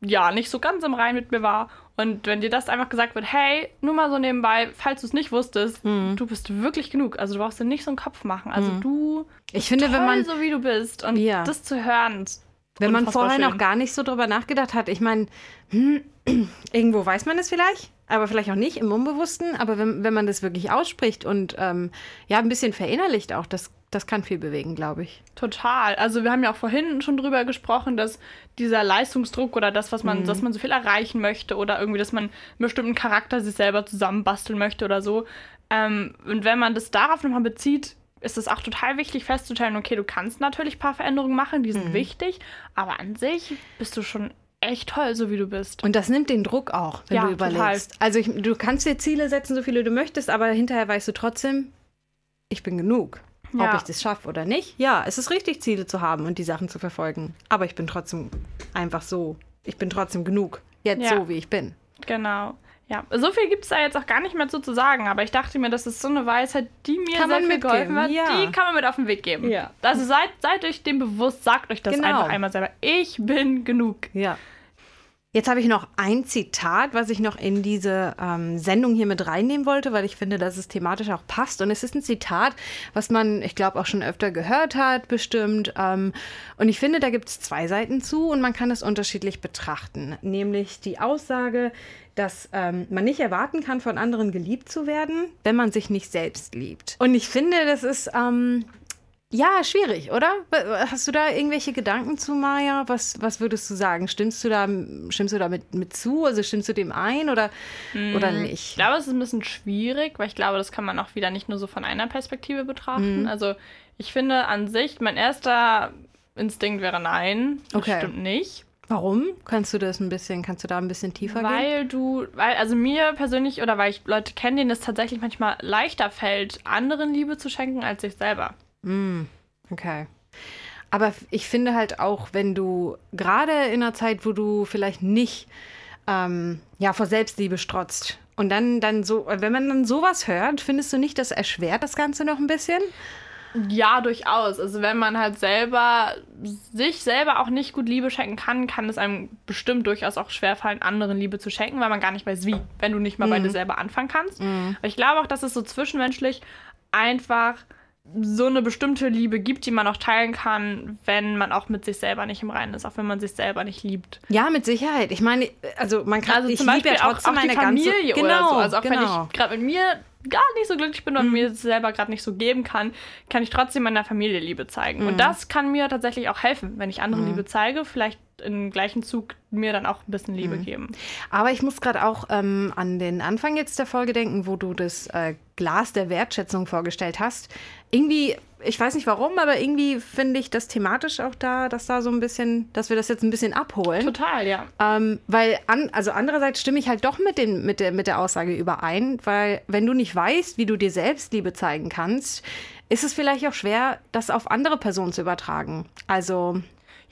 ja nicht so ganz im Rein mit mir war. Und wenn dir das einfach gesagt wird, hey, nur mal so nebenbei, falls du es nicht wusstest, Mhm. du bist wirklich genug. Also du brauchst dir nicht so einen Kopf machen. Also du Ich finde, toll, wenn man, so wie du bist. Und Ja. das zu hören, ist wenn man vorher noch gar nicht so drüber nachgedacht hat, ich meine, hm, irgendwo weiß man es vielleicht, aber vielleicht auch nicht im Unbewussten. Aber wenn, wenn man das wirklich ausspricht und ähm, ja, ein bisschen verinnerlicht auch, das, das kann viel bewegen, glaube ich. Total. Also wir haben ja auch vorhin schon drüber gesprochen, dass dieser Leistungsdruck oder das, was man, Mhm. dass man so viel erreichen möchte oder irgendwie, dass man einen bestimmten Charakter sich selber zusammenbasteln möchte oder so. Ähm, und wenn man das darauf nochmal bezieht, ist es auch total wichtig festzustellen, okay, du kannst natürlich ein paar Veränderungen machen, die sind Mhm. wichtig, aber an sich bist du schon echt toll, so wie du bist. Und das nimmt den Druck auch, wenn Ja, du total. überlegst. Also ich, du kannst dir Ziele setzen, so viele du möchtest, aber hinterher weißt du trotzdem, ich bin genug. Ja. Ob ich das schaffe oder nicht. Ja, es ist richtig, Ziele zu haben und die Sachen zu verfolgen. Aber ich bin trotzdem einfach so. Ich bin trotzdem genug. Jetzt Ja. so, wie ich bin. Genau. Ja, so viel gibt es da jetzt auch gar nicht mehr zu, zu sagen, aber ich dachte mir, das ist so eine Weisheit, die mir Kann sehr viel geholfen hat. ja. Die kann man mit auf den Weg geben. Ja. Also seid, seid euch dem bewusst, sagt euch das Genau. einfach einmal selber. Ich bin genug. Ja. Jetzt habe ich noch ein Zitat, was ich noch in diese ähm, Sendung hier mit reinnehmen wollte, weil ich finde, dass es thematisch auch passt. Und es ist ein Zitat, was man, ich glaube, auch schon öfter gehört hat, bestimmt. Ähm, und ich finde, da gibt es zwei Seiten zu und man kann es unterschiedlich betrachten. Nämlich die Aussage, dass ähm, man nicht erwarten kann, von anderen geliebt zu werden, wenn man sich nicht selbst liebt. Und ich finde, das ist. Ja, schwierig, oder? Hast du da irgendwelche Gedanken zu, Maja? Was, was würdest du sagen? Stimmst du da, stimmst du da mit, mit zu? Also stimmst du dem ein oder, oder Ich nicht? glaube, es ist ein bisschen schwierig, weil ich glaube, das kann man auch wieder nicht nur so von einer Perspektive betrachten. Also ich finde an sich, mein erster Instinkt wäre nein. Das Okay. stimmt nicht. Warum? Kannst du das ein bisschen, kannst du da ein bisschen tiefer gehen? Weil du, weil, also mir persönlich oder weil ich Leute kenne, denen es tatsächlich manchmal leichter fällt, anderen Liebe zu schenken als sich selber. Okay. Aber ich finde halt auch, wenn du gerade in einer Zeit, wo du vielleicht nicht ähm, ja, vor Selbstliebe strotzt und dann, dann so, wenn man dann sowas hört, findest du nicht, das erschwert das Ganze noch ein bisschen? Ja, durchaus. Also wenn man halt selber sich selber auch nicht gut Liebe schenken kann, kann es einem bestimmt durchaus auch schwerfallen, anderen Liebe zu schenken, weil man gar nicht weiß, wie, wenn du nicht mal bei dir selber anfangen kannst. Aber ich glaube auch, dass es so zwischenmenschlich einfach so eine bestimmte Liebe gibt, die man auch teilen kann, wenn man auch mit sich selber nicht im Reinen ist, auch wenn man sich selber nicht liebt. Ja, mit Sicherheit. Ich meine, also man kann Also ich zum Beispiel ja auch, auch meine Familie ganze, oder genau, so. Also auch genau. Mhm. wenn ich gerade mit mir gar nicht so glücklich bin und mir das selber gerade nicht so geben kann, kann ich trotzdem meiner Familie Liebe zeigen. Mhm. Und das kann mir tatsächlich auch helfen, wenn ich anderen Liebe zeige, vielleicht im gleichen Zug mir dann auch ein bisschen Liebe Mhm. geben. Aber ich muss gerade auch ähm, an den Anfang jetzt der Folge denken, wo du das äh, Glas der Wertschätzung vorgestellt hast. Irgendwie, ich weiß nicht warum, aber irgendwie finde ich das thematisch auch da, dass da so ein bisschen, dass wir das jetzt ein bisschen abholen. Total, ja. Ähm, weil, an, also andererseits stimme ich halt doch mit, den, mit, der, mit der Aussage überein, weil wenn du nicht weißt, wie du dir selbst Liebe zeigen kannst, ist es vielleicht auch schwer, das auf andere Personen zu übertragen. Also,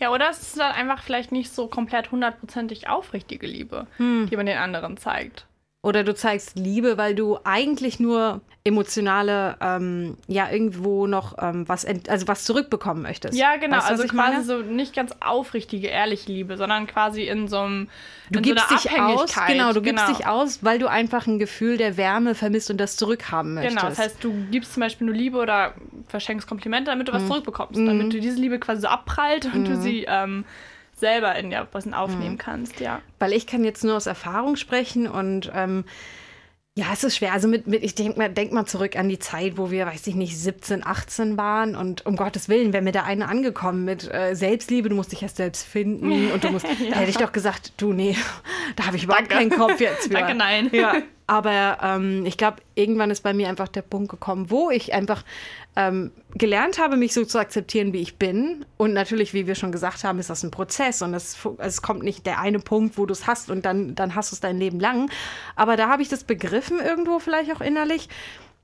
Ja, oder es ist dann einfach vielleicht nicht so komplett hundertprozentig aufrichtige Liebe, Hm. die man den anderen zeigt. oder du zeigst Liebe, weil du eigentlich nur emotionale, ähm, ja, irgendwo noch ähm, was, also was zurückbekommen möchtest. Ja, genau. Weißt also ich quasi meine? so nicht ganz aufrichtige, ehrliche Liebe, sondern quasi in so einem Du gibst so dich aus, genau, du gibst genau. dich aus, weil du einfach ein Gefühl der Wärme vermisst und das zurückhaben möchtest. Genau, das heißt, du gibst zum Beispiel nur Liebe oder verschenkst Komplimente, damit du Mhm. was zurückbekommst. Damit du diese Liebe quasi so abprallt und du sie ähm, selber in dir was aufnehmen Mhm. kannst, ja. weil ich kann jetzt nur aus Erfahrung sprechen und ähm, ja, es ist schwer. Also mit, mit ich denke mal, denk mal zurück an die Zeit, wo wir, weiß ich nicht, 17, 18 waren und um Gottes Willen, wäre mir da eine angekommen mit äh, Selbstliebe, du musst dich erst selbst finden und du musst, da hätte ich doch gesagt, du, nee, da habe ich überhaupt Danke. keinen Kopf jetzt für. Danke, nein. Ja, aber ähm, ich glaube, irgendwann ist bei mir einfach der Punkt gekommen, wo ich einfach ähm, gelernt habe, mich so zu akzeptieren, wie ich bin. Und natürlich, wie wir schon gesagt haben, ist das ein Prozess und es, fu- es kommt nicht der eine Punkt, wo du es hast und dann, dann hast du es dein Leben lang. Aber da habe ich das begriffen irgendwo vielleicht auch innerlich.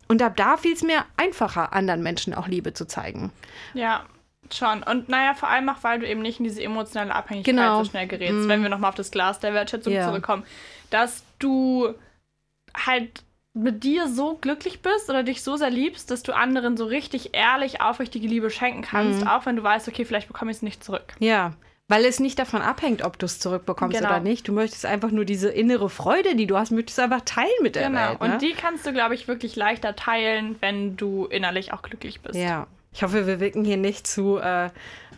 Und ab da fiel es mir einfacher, anderen Menschen auch Liebe zu zeigen. Ja, schon. Und naja, vor allem auch, weil du eben nicht in diese emotionale Abhängigkeit Genau. so schnell gerätst, wenn wir nochmal auf das Glas der Wertschätzung Ja. zurückkommen, dass du halt mit dir so glücklich bist oder dich so sehr liebst, dass du anderen so richtig ehrlich, aufrichtige Liebe schenken kannst, Mhm. auch wenn du weißt, okay, vielleicht bekomme ich es nicht zurück. Ja. Weil es nicht davon abhängt, ob du es zurückbekommst Genau. oder nicht. Du möchtest einfach nur diese innere Freude, die du hast, möchtest du einfach teilen mit der Genau. Welt. Ne? Und die kannst du, glaube ich, wirklich leichter teilen, wenn du innerlich auch glücklich bist. Ja. Ich hoffe, wir wirken hier nicht zu, äh,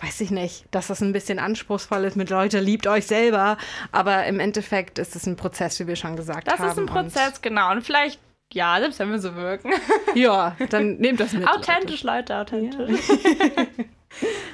weiß ich nicht, dass das ein bisschen anspruchsvoll ist mit Leute, liebt euch selber. Aber im Endeffekt ist es ein Prozess, wie wir schon gesagt Das haben. ist ein Prozess, genau. Und vielleicht, ja, selbst wenn wir so wirken. Ja, dann nehmt das mit. authentisch, Leute, authentisch.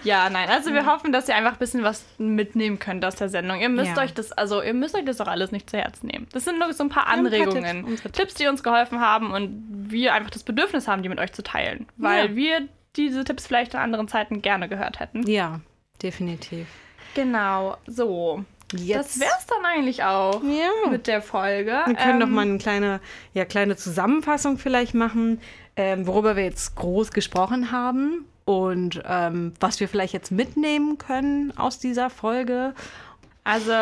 Ja. nein, also wir hoffen, dass ihr einfach ein bisschen was mitnehmen könnt aus der Sendung. Ihr müsst Ja. euch das, also ihr müsst euch das auch alles nicht zu Herzen nehmen. Das sind nur so ein paar ein paar Anregungen, Tipps, Tipps, die uns geholfen haben und wir einfach das Bedürfnis haben, die mit euch zu teilen. Weil Ja. wir diese Tipps vielleicht in anderen Zeiten gerne gehört hätten. Ja, definitiv. Genau, so. Jetzt. Das wär's dann eigentlich auch Ja. mit der Folge. Wir können noch Ähm, mal eine kleine, ja, kleine Zusammenfassung vielleicht machen, ähm, worüber wir jetzt groß gesprochen haben und ähm, was wir vielleicht jetzt mitnehmen können aus dieser Folge. Also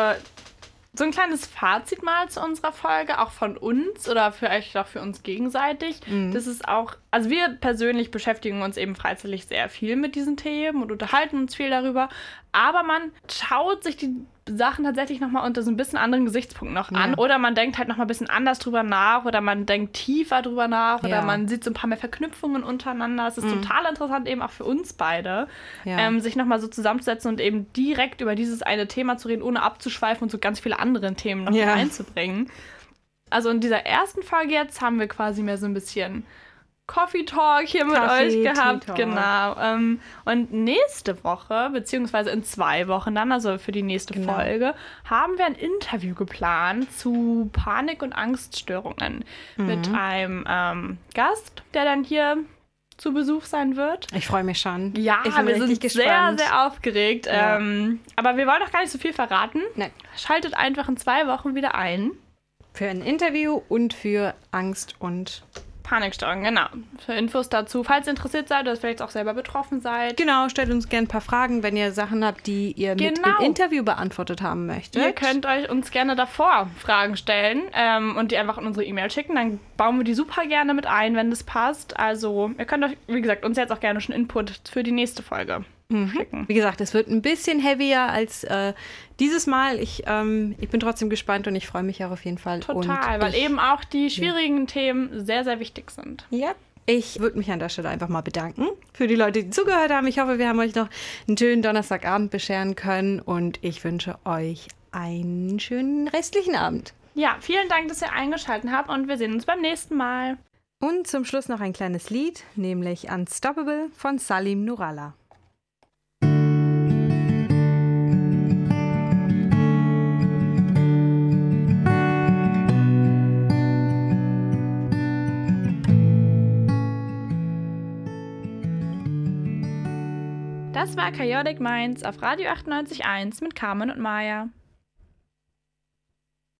so ein kleines Fazit mal zu unserer Folge, auch von uns oder vielleicht auch für uns gegenseitig. Das ist auch, also wir persönlich beschäftigen uns eben freizeitlich sehr viel mit diesen Themen und unterhalten uns viel darüber. Aber man schaut sich die Sachen tatsächlich nochmal unter so ein bisschen anderen Gesichtspunkten noch an. Ja. Oder man denkt halt nochmal ein bisschen anders drüber nach oder man denkt tiefer drüber nach oder Ja. man sieht so ein paar mehr Verknüpfungen untereinander. Es ist total interessant, eben auch für uns beide, Ja. ähm, sich nochmal so zusammenzusetzen und eben direkt über dieses eine Thema zu reden, ohne abzuschweifen und so ganz viele andere Themen noch Ja. einzubringen. Also in dieser ersten Folge jetzt haben wir quasi mehr so ein bisschen Coffee Talk hier mit Kaffee, euch gehabt. Genau. Ähm, und nächste Woche, beziehungsweise in zwei Wochen dann, also für die nächste Genau. Folge, haben wir ein Interview geplant zu Panik- und Angststörungen Mhm. mit einem ähm, Gast, der dann hier zu Besuch sein wird. Ich freue mich schon. Ja, ich bin wir sind gespannt. sehr, sehr aufgeregt. Ja. Ähm, aber wir wollen noch gar nicht so viel verraten. Nein. Schaltet einfach in zwei Wochen wieder ein. Für ein Interview und für Angst und Paniksteuerung, genau. Für Infos dazu, falls ihr interessiert seid oder vielleicht auch selber betroffen seid. Genau, stellt uns gerne ein paar Fragen, wenn ihr Sachen habt, die ihr mit Genau. im Interview beantwortet haben möchtet. Ihr könnt euch uns gerne davor Fragen stellen ähm, und die einfach in unsere E-Mail schicken. Dann bauen wir die super gerne mit ein, wenn das passt. Also ihr könnt euch, wie gesagt, uns jetzt auch gerne schon Input für die nächste Folge schicken. Wie gesagt, es wird ein bisschen heavier als äh, dieses Mal. Ich, ähm, ich bin trotzdem gespannt und ich freue mich auch auf jeden Fall. Total, und weil ich, eben auch die schwierigen Themen sehr, sehr wichtig sind. Ja. Ich würde mich an der Stelle einfach mal bedanken für die Leute, die zugehört haben. Ich hoffe, wir haben euch noch einen schönen Donnerstagabend bescheren können und ich wünsche euch einen schönen restlichen Abend. Ja, vielen Dank, dass ihr eingeschaltet habt und wir sehen uns beim nächsten Mal. Und zum Schluss noch ein kleines Lied, nämlich Unstoppable von Salim Nuralla. Das war Chaotic Minds auf Radio 98.1 mit Carmen und Maya.